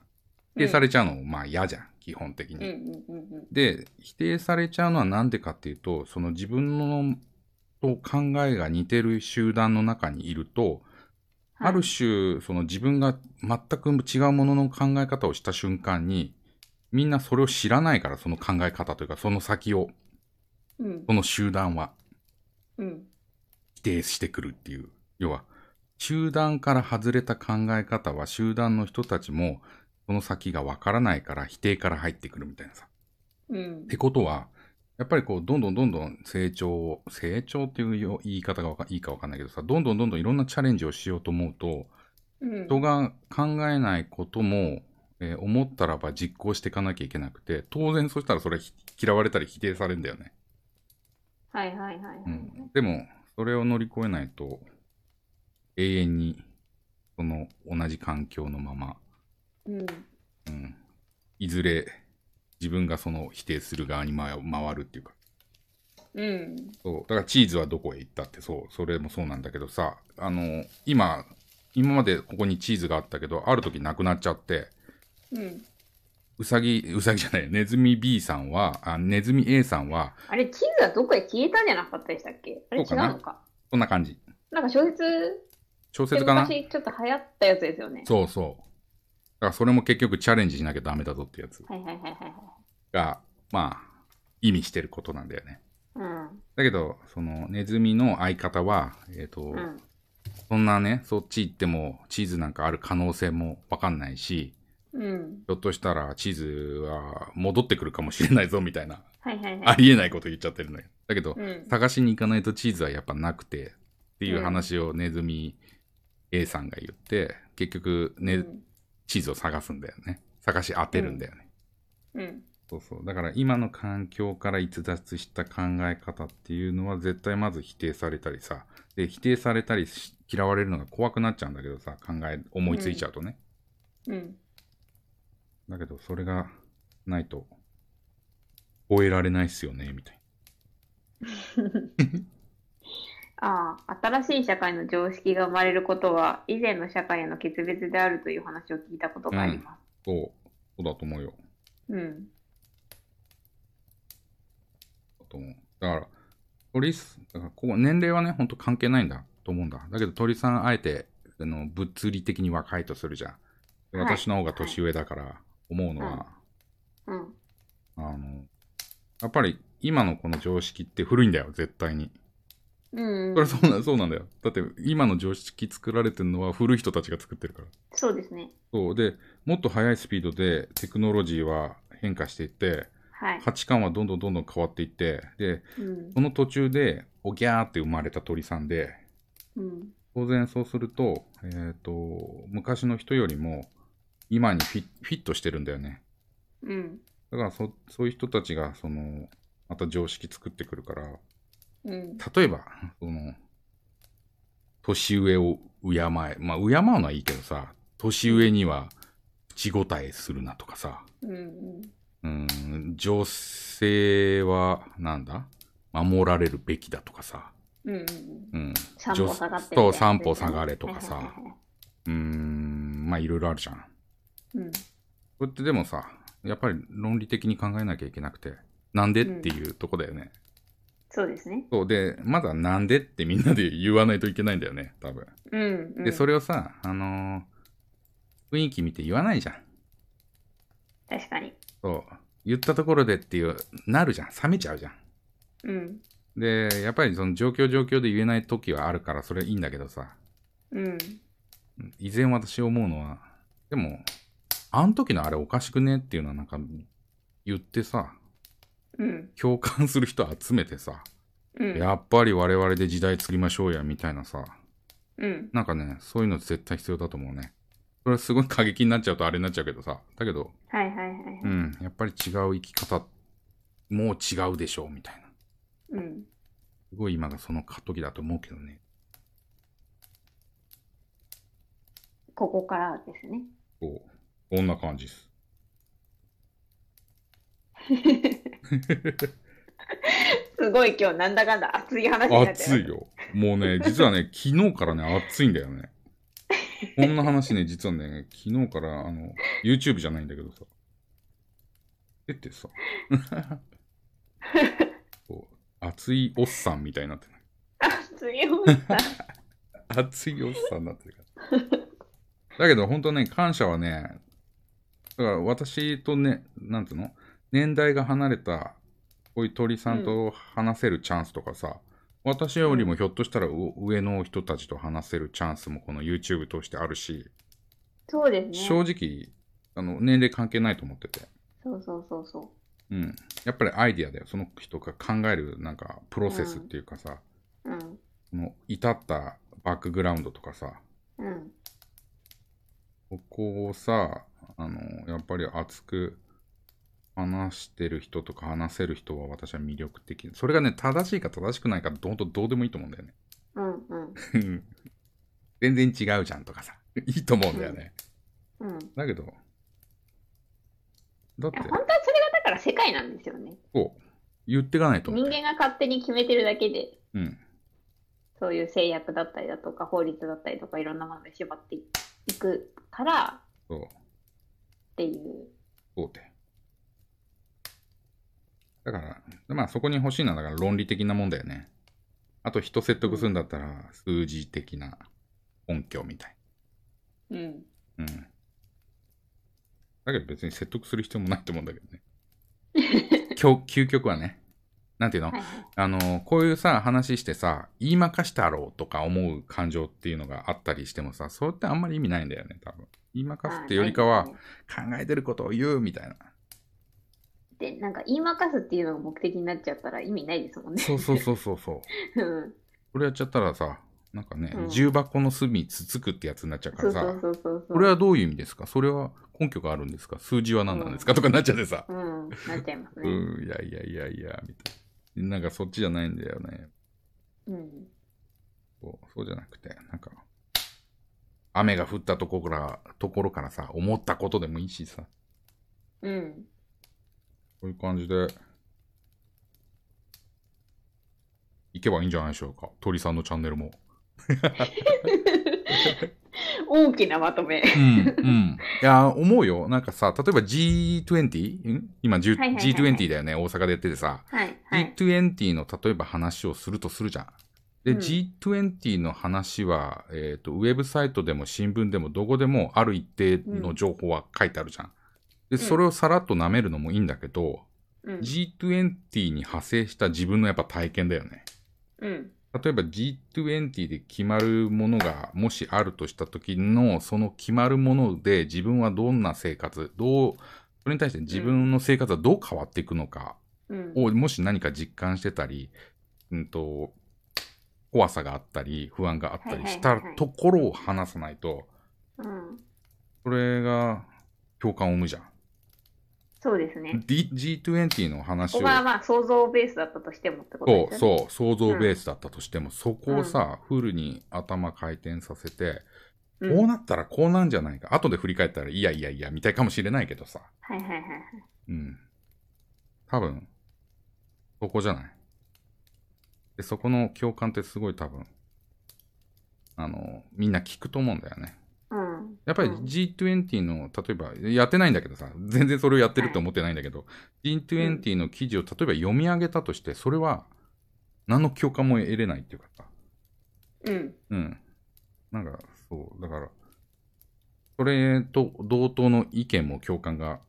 否定されちゃうのもまあ嫌じゃん、基本的に。うんうんうんうん。で、否定されちゃうのはなんでかっていうと、その自分のと考えが似てる集団の中にいると、ある種、その自分が全く違うものの考え方をした瞬間に、みんなそれを知らないから、その考え方というか、その先を、うんその集団はうん否定してくるっていう。要は、集団から外れた考え方は、集団の人たちも、その先がわからないから否定から入ってくるみたいなさ。うんってことは、やっぱりこう、どんどんどんどん成長を、成長っていうよ言い方がいいかわかんないけどさ、どんどんどんどんいろんなチャレンジをしようと思うと、うん人が考えないことも、えー思ったらば実行していかなきゃいけなくて、当然そしたらそれひ嫌われたり否定されるんだよね。はいはいはいはい。うん。でも、それを乗り越えないと、永遠に、その同じ環境のまま、うんうん。いずれ自分がその否定する側に回回るっていうか、うんそう。だからチーズはどこへ行ったってそう、それもそうなんだけどさ、あの、今、今までここにチーズがあったけど、ある時なくなっちゃって、うん。うさぎ、うさぎじゃない、ネズミ B さんは、あネズミ A さんは、あれ、チーズはどこへ消えたんじゃなかったでしたっけ？あれ違うそうかな？のかこんな感じ。なんか小説小説かな？昔ちょっと流行ったやつですよね。そうそう。だからそれも結局チャレンジしなきゃダメだぞってやつはいはいはいはいはい。が、まあ、意味してることなんだよね。うん。だけど、そのネズミの相方は、えっ、と、うん。そんなね、そっち行ってもチーズなんかある可能性もわかんないし、うん。ひょっとしたらチーズは戻ってくるかもしれないぞみたいな、はいはいはい。ありえないこと言っちゃってるのよ。だけど、うん。探しに行かないとチーズはやっぱなくてっていう話をネズミ A さんが言って、結局、ねうんチーズを探すんだよね。探し当てるんだよね。うん。そうそう。だから今の環境から逸脱した考え方っていうのは絶対まず否定されたりさ。で、否定されたりし嫌われるのが怖くなっちゃうんだけどさ、考え、思いついちゃうとね。うん。だけどそれがないと、終えられないっすよね、みたい [laughs] ああ、新しい社会の常識が生まれることは、以前の社会への決別であるという話を聞いたことがありまな。そう、そうだと思うよ。す。うん。だと思う。だから、鳥す、だからここ年齢はね、ほんと関係ないんだと思うんだ。だけど鳥さんあえて、あの、物理的に若いとするじゃん。ではい私の方が年上だから思うのは、うん。あの、やっぱり今のこの常識って古いんだよ、絶対に。うん。それはそうなそうなんだよ。だって今の常識作られてるのは古い人たちが作ってるから。そうですね。そう。で、もっと速いスピードでテクノロジーは変化していって、はい。価値観はどんどんどんどん変わっていって、で、うん。その途中で、おぎゃーって生まれた鳥さんで、うん。当然そうすると、えっ、と、昔の人よりも、今にフィフィットしてるんだよね。うん。だからそそういう人たちが、その、また常識作ってくるから、うん。例えば、その、年上を敬え、まあ、敬うのはいいけどさ、年上には口答えするなとかさ、うんうん。うん、女性は、なんだ？守られるべきだとかさ、うんうん歩下がってそうみたいな三歩下がれとかさはいはいはいはうーん、まあいろいろあるじゃん。いうん。これってでもさ、やっぱり論理的に考えなきゃいけなくて、なんでっていうとこだよね。そうですね。そうで、まだなんでってみんなで言わないといけないんだよね、多分。うん、うん。で、それをさ、あのー雰囲気見て言わないじゃん。確かに。そう。言ったところでっていう、なるじゃん。冷めちゃうじゃん。うん。で、やっぱりその状況状況で言えない時はあるから、それいいんだけどさ、うん。依然私思うのは、でも、あの時のあれおかしくねっていうのはなんか言ってさ、うん。共感する人集めてさ、うん。やっぱり我々で時代作りましょうや、みたいなさ、うん。なんかね、そういうの絶対必要だと思うね。それはすごい過激になっちゃうとあれになっちゃうけどさ、だけど、はいはいはいはい。うん、やっぱり違う生き方、もう違うでしょう、みたいな。うん。すごい今がその過渡期だと思うけどね。ここからですね。そう。こんな感じです。すごい今日なんだかんだ熱い話になっちゃ暑い。よ。もうね、[laughs] 実はね、昨日からね、暑いんだよね。こんな話ね、実はね、昨日から、あの、YouTube じゃないんだけどさ。出てさ。[laughs] そう熱いおっさんみたいになってない？熱いよ。[laughs] 熱いおっさんになってるから。だけど、本当ね、感謝はね、だから私とね、なんていうの？年代が離れた、こういう鳥さんと話せるチャンスとかさ、私よりもひょっとしたらう上の人たちと話せるチャンスもこの YouTube 通してあるし、そうですね。正直、あの、年齢関係ないと思ってて。そうそうそうそうん。やっぱりアイディアだよ。その人が考える、なんか、プロセスっていうかさ、う。うん。その至ったバックグラウンドとかさ、うん。ここをさ、あの、やっぱり熱く話してる人とか話せる人は私は魅力的。それがね、正しいか正しくないかどうどうでもいいと思うんだよね。うんうん。[laughs] 全然違うじゃんとかさ、[laughs] いいと思うんだよね。うん。いだけど、だってや、本当はそれがだから世界なんですよね。そう、言ってかないと思人う。間が勝手に決めてるだけで、うん。そういう制約だったりだとか、法律だったりとか、いろんなもので縛っていくからそう、っていう。そうで。だから、まあそこに欲しいのはだから論理的なもんだよね。あと人説得するんだったら数字的な根拠みたい。うん。うん。だけど別に説得する必要もないと思うんだけどね。[laughs] 究究極はね。なんていうの、はいはい。あの、こういうさ、話してさ、言いまかしたろうとか思う感情っていうのがあったりしてもさ、それってあんまり意味ないんだよね、多分。言いまかすってよりかは、考えてることを言うみたいな。で、なんか言いまかすっていうのが目的になっちゃったら意味ないですもんね。そうそうそうそうそう。[laughs] うん。これやっちゃったらさ、なんかね、うん重箱の隅つつくってやつになっちゃうからさ。これはどういう意味ですか？それは根拠があるんですか？数字は何なんですか、とかなっちゃってさ、うん、なっちゃいますうね。ん、いやいやいやいや、みたいな。なんかそっちじゃないんだよね。うん。そうそうじゃなくて、なんか、雨が降ったところから、ところからさ、思ったことでもいいしさ、うん。こういう感じで、いけばいいんじゃないでしょうか。鳥さんのチャンネルも。大きなまとめ。うん、うん。いや、思うよ。なんかさ、例えば G20? ん？今、10はいはいはいはい G20 だよね。大阪でやっててさ、はい、はい。G20 の例えば話をするとするじゃん。で、うん G20 の話は、えっ、と、ウェブサイトでも新聞でもどこでもある一定の情報は書いてあるじゃん。で、それをさらっと舐めるのもいいんだけど、うん。G20 に派生した自分のやっぱ体験だよね。うん。例えば G20 で決まるものがもしあるとした時のその決まるもので自分はどんな生活どうそれに対して自分の生活はどう変わっていくのかうん。をもし何か実感してたり、うんと怖さがあったり不安があったりしたところを話さないとうん。それが共感を生むじゃん。そうですね。D- G20 の話をここがまあ想像ベースだったとしてもってことそうですよね。そう想像ベースだったとしても、そこをさ、フルに頭回転させて、うんこうなったらこうなんじゃないか後で振り返ったらいやいやいやみたいかもしれないけどさはいはいはいはい。うん多分そこじゃない？でそこの共感ってすごい多分あのみんな聞くと思うんだよねうん。やっぱりうん G20 の、例えば、やってないんだけどさ、全然それをやってるって思ってないんだけど、G20 の記事を例えば読み上げたとして、それは何の共感も得れないっていうかさ、うん。うん。なんか、そう、だから、それと同等の意見も共感が、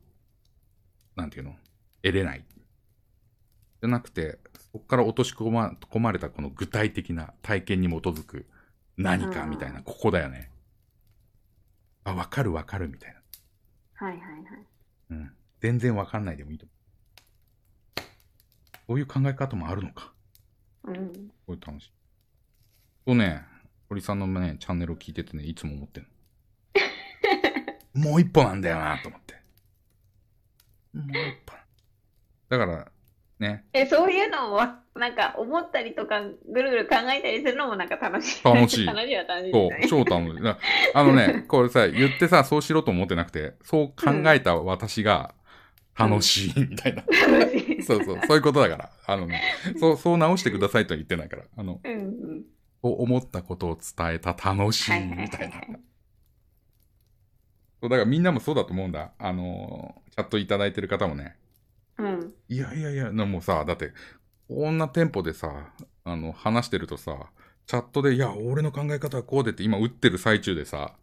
なんていうの？得れない。じゃなくて、そこから落とし込ま込まれたこの具体的な体験に基づく何かみたいな、ここだよね。あ、わかるわかるみたいな。はいはいはい。うん。全然わかんないでもいいと思う。こういう考え方もあるのか。うん。すごい楽しい。そうね、堀さんのね、チャンネルを聞いててね、いつも思ってんの。[laughs] もう一歩なんだよなと思って。もう一歩。だから、ね、え、そういうのをわ、なんか思ったりとか、ぐるぐる考えたりするのもなんか楽しい。楽しい [laughs] 楽しいは楽しいそう。超楽しい。だあのね、[laughs] これさ、言ってさ、そうしろと思ってなくて、そう考えた私が楽しいみたいな。楽しい。そうそう、そういうことだから。あのね、そう、そう直してくださいとは言ってないから。あの、うんうん。思ったことを伝えた楽しいみたいな。はいそうだからみんなもそうだと思うんだ。あのー、チャットいただいてる方もね。うん。いやいやいや、なもうさ、だって、こんなテンポでさ、あの、話してるとさ、チャットで、いや、俺の考え方はこうでって今打ってる最中でさ、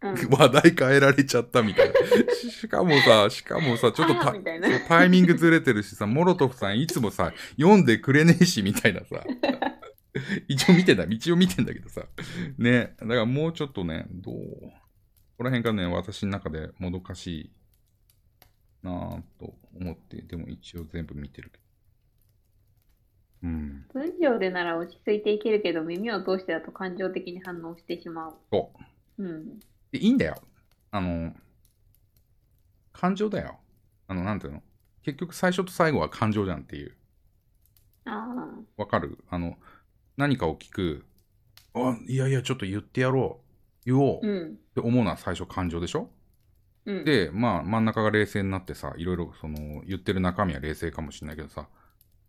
うん。話題変えられちゃったみたいな。し [laughs] しかもさ、しかもさ、ちょっとあたーみたいなそうタイミングずれてるしさ、モロトフさんいつもさ、読んでくれねえし、みたいなさ。[laughs] 一応見てんだ、一応見てんだけどさ。ね、だからもうちょっとね、どうここら辺がね、私の中でもどかしいなぁと思って、でも一応全部見てるけど。うん。文章でなら落ち着いていけるけど、耳を通してだと感情的に反応してしまう。そう。うん。で、いいんだよ。あの、感情だよ。あの、なんていうの？結局最初と最後は感情じゃんっていう。あわかる？あの、何かを聞く。あ、いやいや、ちょっと言ってやろう。言おう。あ。っうん。て思うのは最初感情でしょ？うん。で、まあ、真ん中が冷静になってさ、いろいろその、言ってる中身は冷静かもしれないけどさ、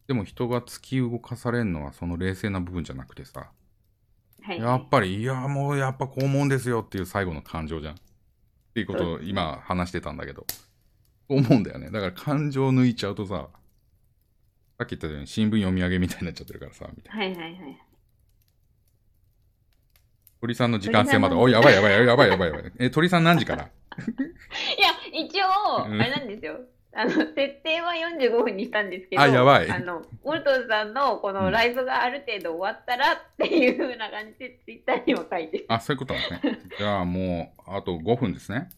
でも人が突き動かされるのはその冷静な部分じゃなくてさ、はい。やっぱり、いや、もうやっぱこう思うんですよっていう最後の感情じゃん。っていうことを今話してたんだけど、思うんだよね。だから感情抜いちゃうとさ、さっき言ったように新聞読み上げみたいになっちゃってるからさ、みたいな。はいはいはい。鳥さんの時間制まで、鳥おい、やばいやばいやばいやばいやばい。え、鳥さん何時から？[laughs] いや、一応、うんあれなんですよ。あの、設定は45分にしたんですけど、あやばいあの、ウォルトンさんのこのライブがある程度終わったらっていう風な感じでツイッターにも書いてあ、そういうことなんですね。[laughs] じゃあもう、あと5分ですね。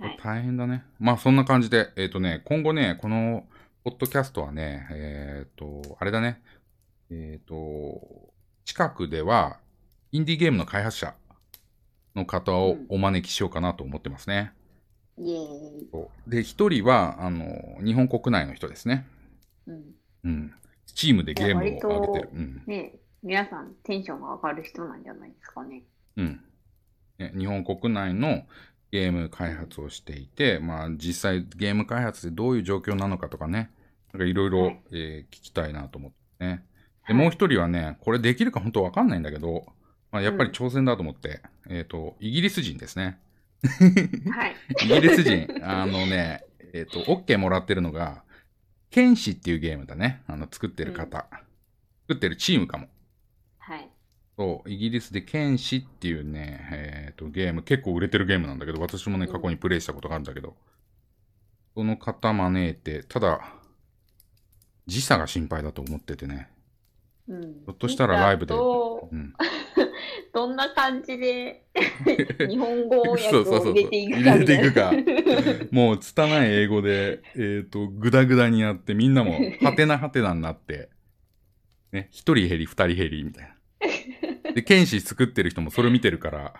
はい。大変だね。まあそんな感じで、えっ、とね、今後ね、このポッドキャストはね、えっ、と、あれだね、えっ、と、近くでは、インディーゲームの開発者の方をお招きしようかなと思ってますね。イエーイ。で、一人は、あの、日本国内の人ですね。うん。うん。チームでゲームを上げてる。うん。ね皆さんテンションが上がる人なんじゃないですかね。うん。ね、日本国内のゲーム開発をしていて、まあ実際ゲーム開発でどういう状況なのかとかね、なんかいろいろ聞きたいなと思ってね。で、はいもう一人はね、これできるか本当わかんないんだけど、まあ、やっぱり挑戦だと思って、えっ、と、イギリス人ですね。はい。イギリス人、あのね、えっ、と、OK もらってるのが、剣士っていうゲームだね。あの、作ってる方。作ってるチームかも。はい。そう、イギリスで剣士っていうね、えっ、と、ゲーム、結構売れてるゲームなんだけど、私もね、うん過去にプレイしたことがあるんだけど、その方招いて、ただ、時差が心配だと思っててね。うん。ひょっとしたらライブで。どうん。[laughs] どんな感じで [laughs] 日本語訳そうそうそうそうを入れていくかもう、拙い英語で、えっ、と、ぐだぐだにやって、みんなも、はてなはてなになって、ね、一人減り、二人減り、みたいな。で、剣士作ってる人もそれ見てるから、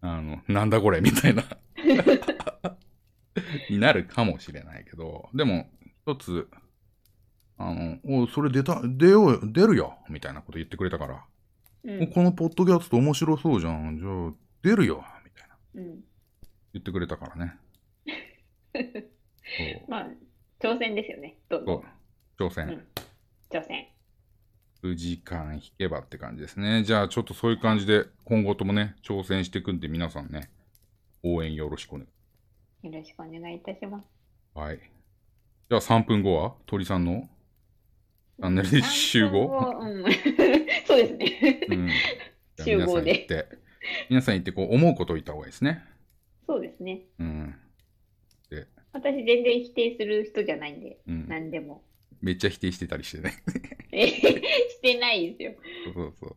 あの、なんだこれ、みたいな。[laughs] になるかもしれないけど、でも、一つ、あの、おそれ出た、出よう、出るよみたいなこと言ってくれたから、うん。おこのポッドキャスト面白そうじゃん。じゃあ、出るよみたいな。うん。言ってくれたからね。[laughs] まあ、挑戦ですよね。どう。挑戦。うん挑戦。数時間引けばって感じですね。じゃあ、ちょっとそういう感じで、今後ともね、挑戦していくんで、皆さんね、応援よろしくお願い。よろしくお願いいたします。はい。じゃあ、3分後は鳥さんのチャンネルで集合うん。[laughs] そうですね。うん。集合で皆さん行って、皆さん行って、こう、思うことを言った方がいいですね。そうですね。うん。私全然否定する人じゃないんで、うん。何でも。めっちゃ否定してたりしてね。え [laughs] してないですよ。そうそうそう。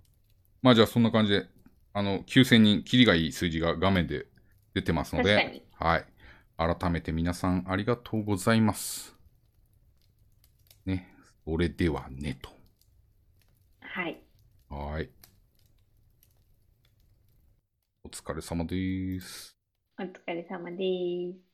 まあ、じゃあ、そんな感じで、あの、9000人、キリがいい数字が画面で出てますので。はい。改めて皆さんありがとうございます。ね。それではね、と。はい。はい。お疲れ様です。お疲れ様です。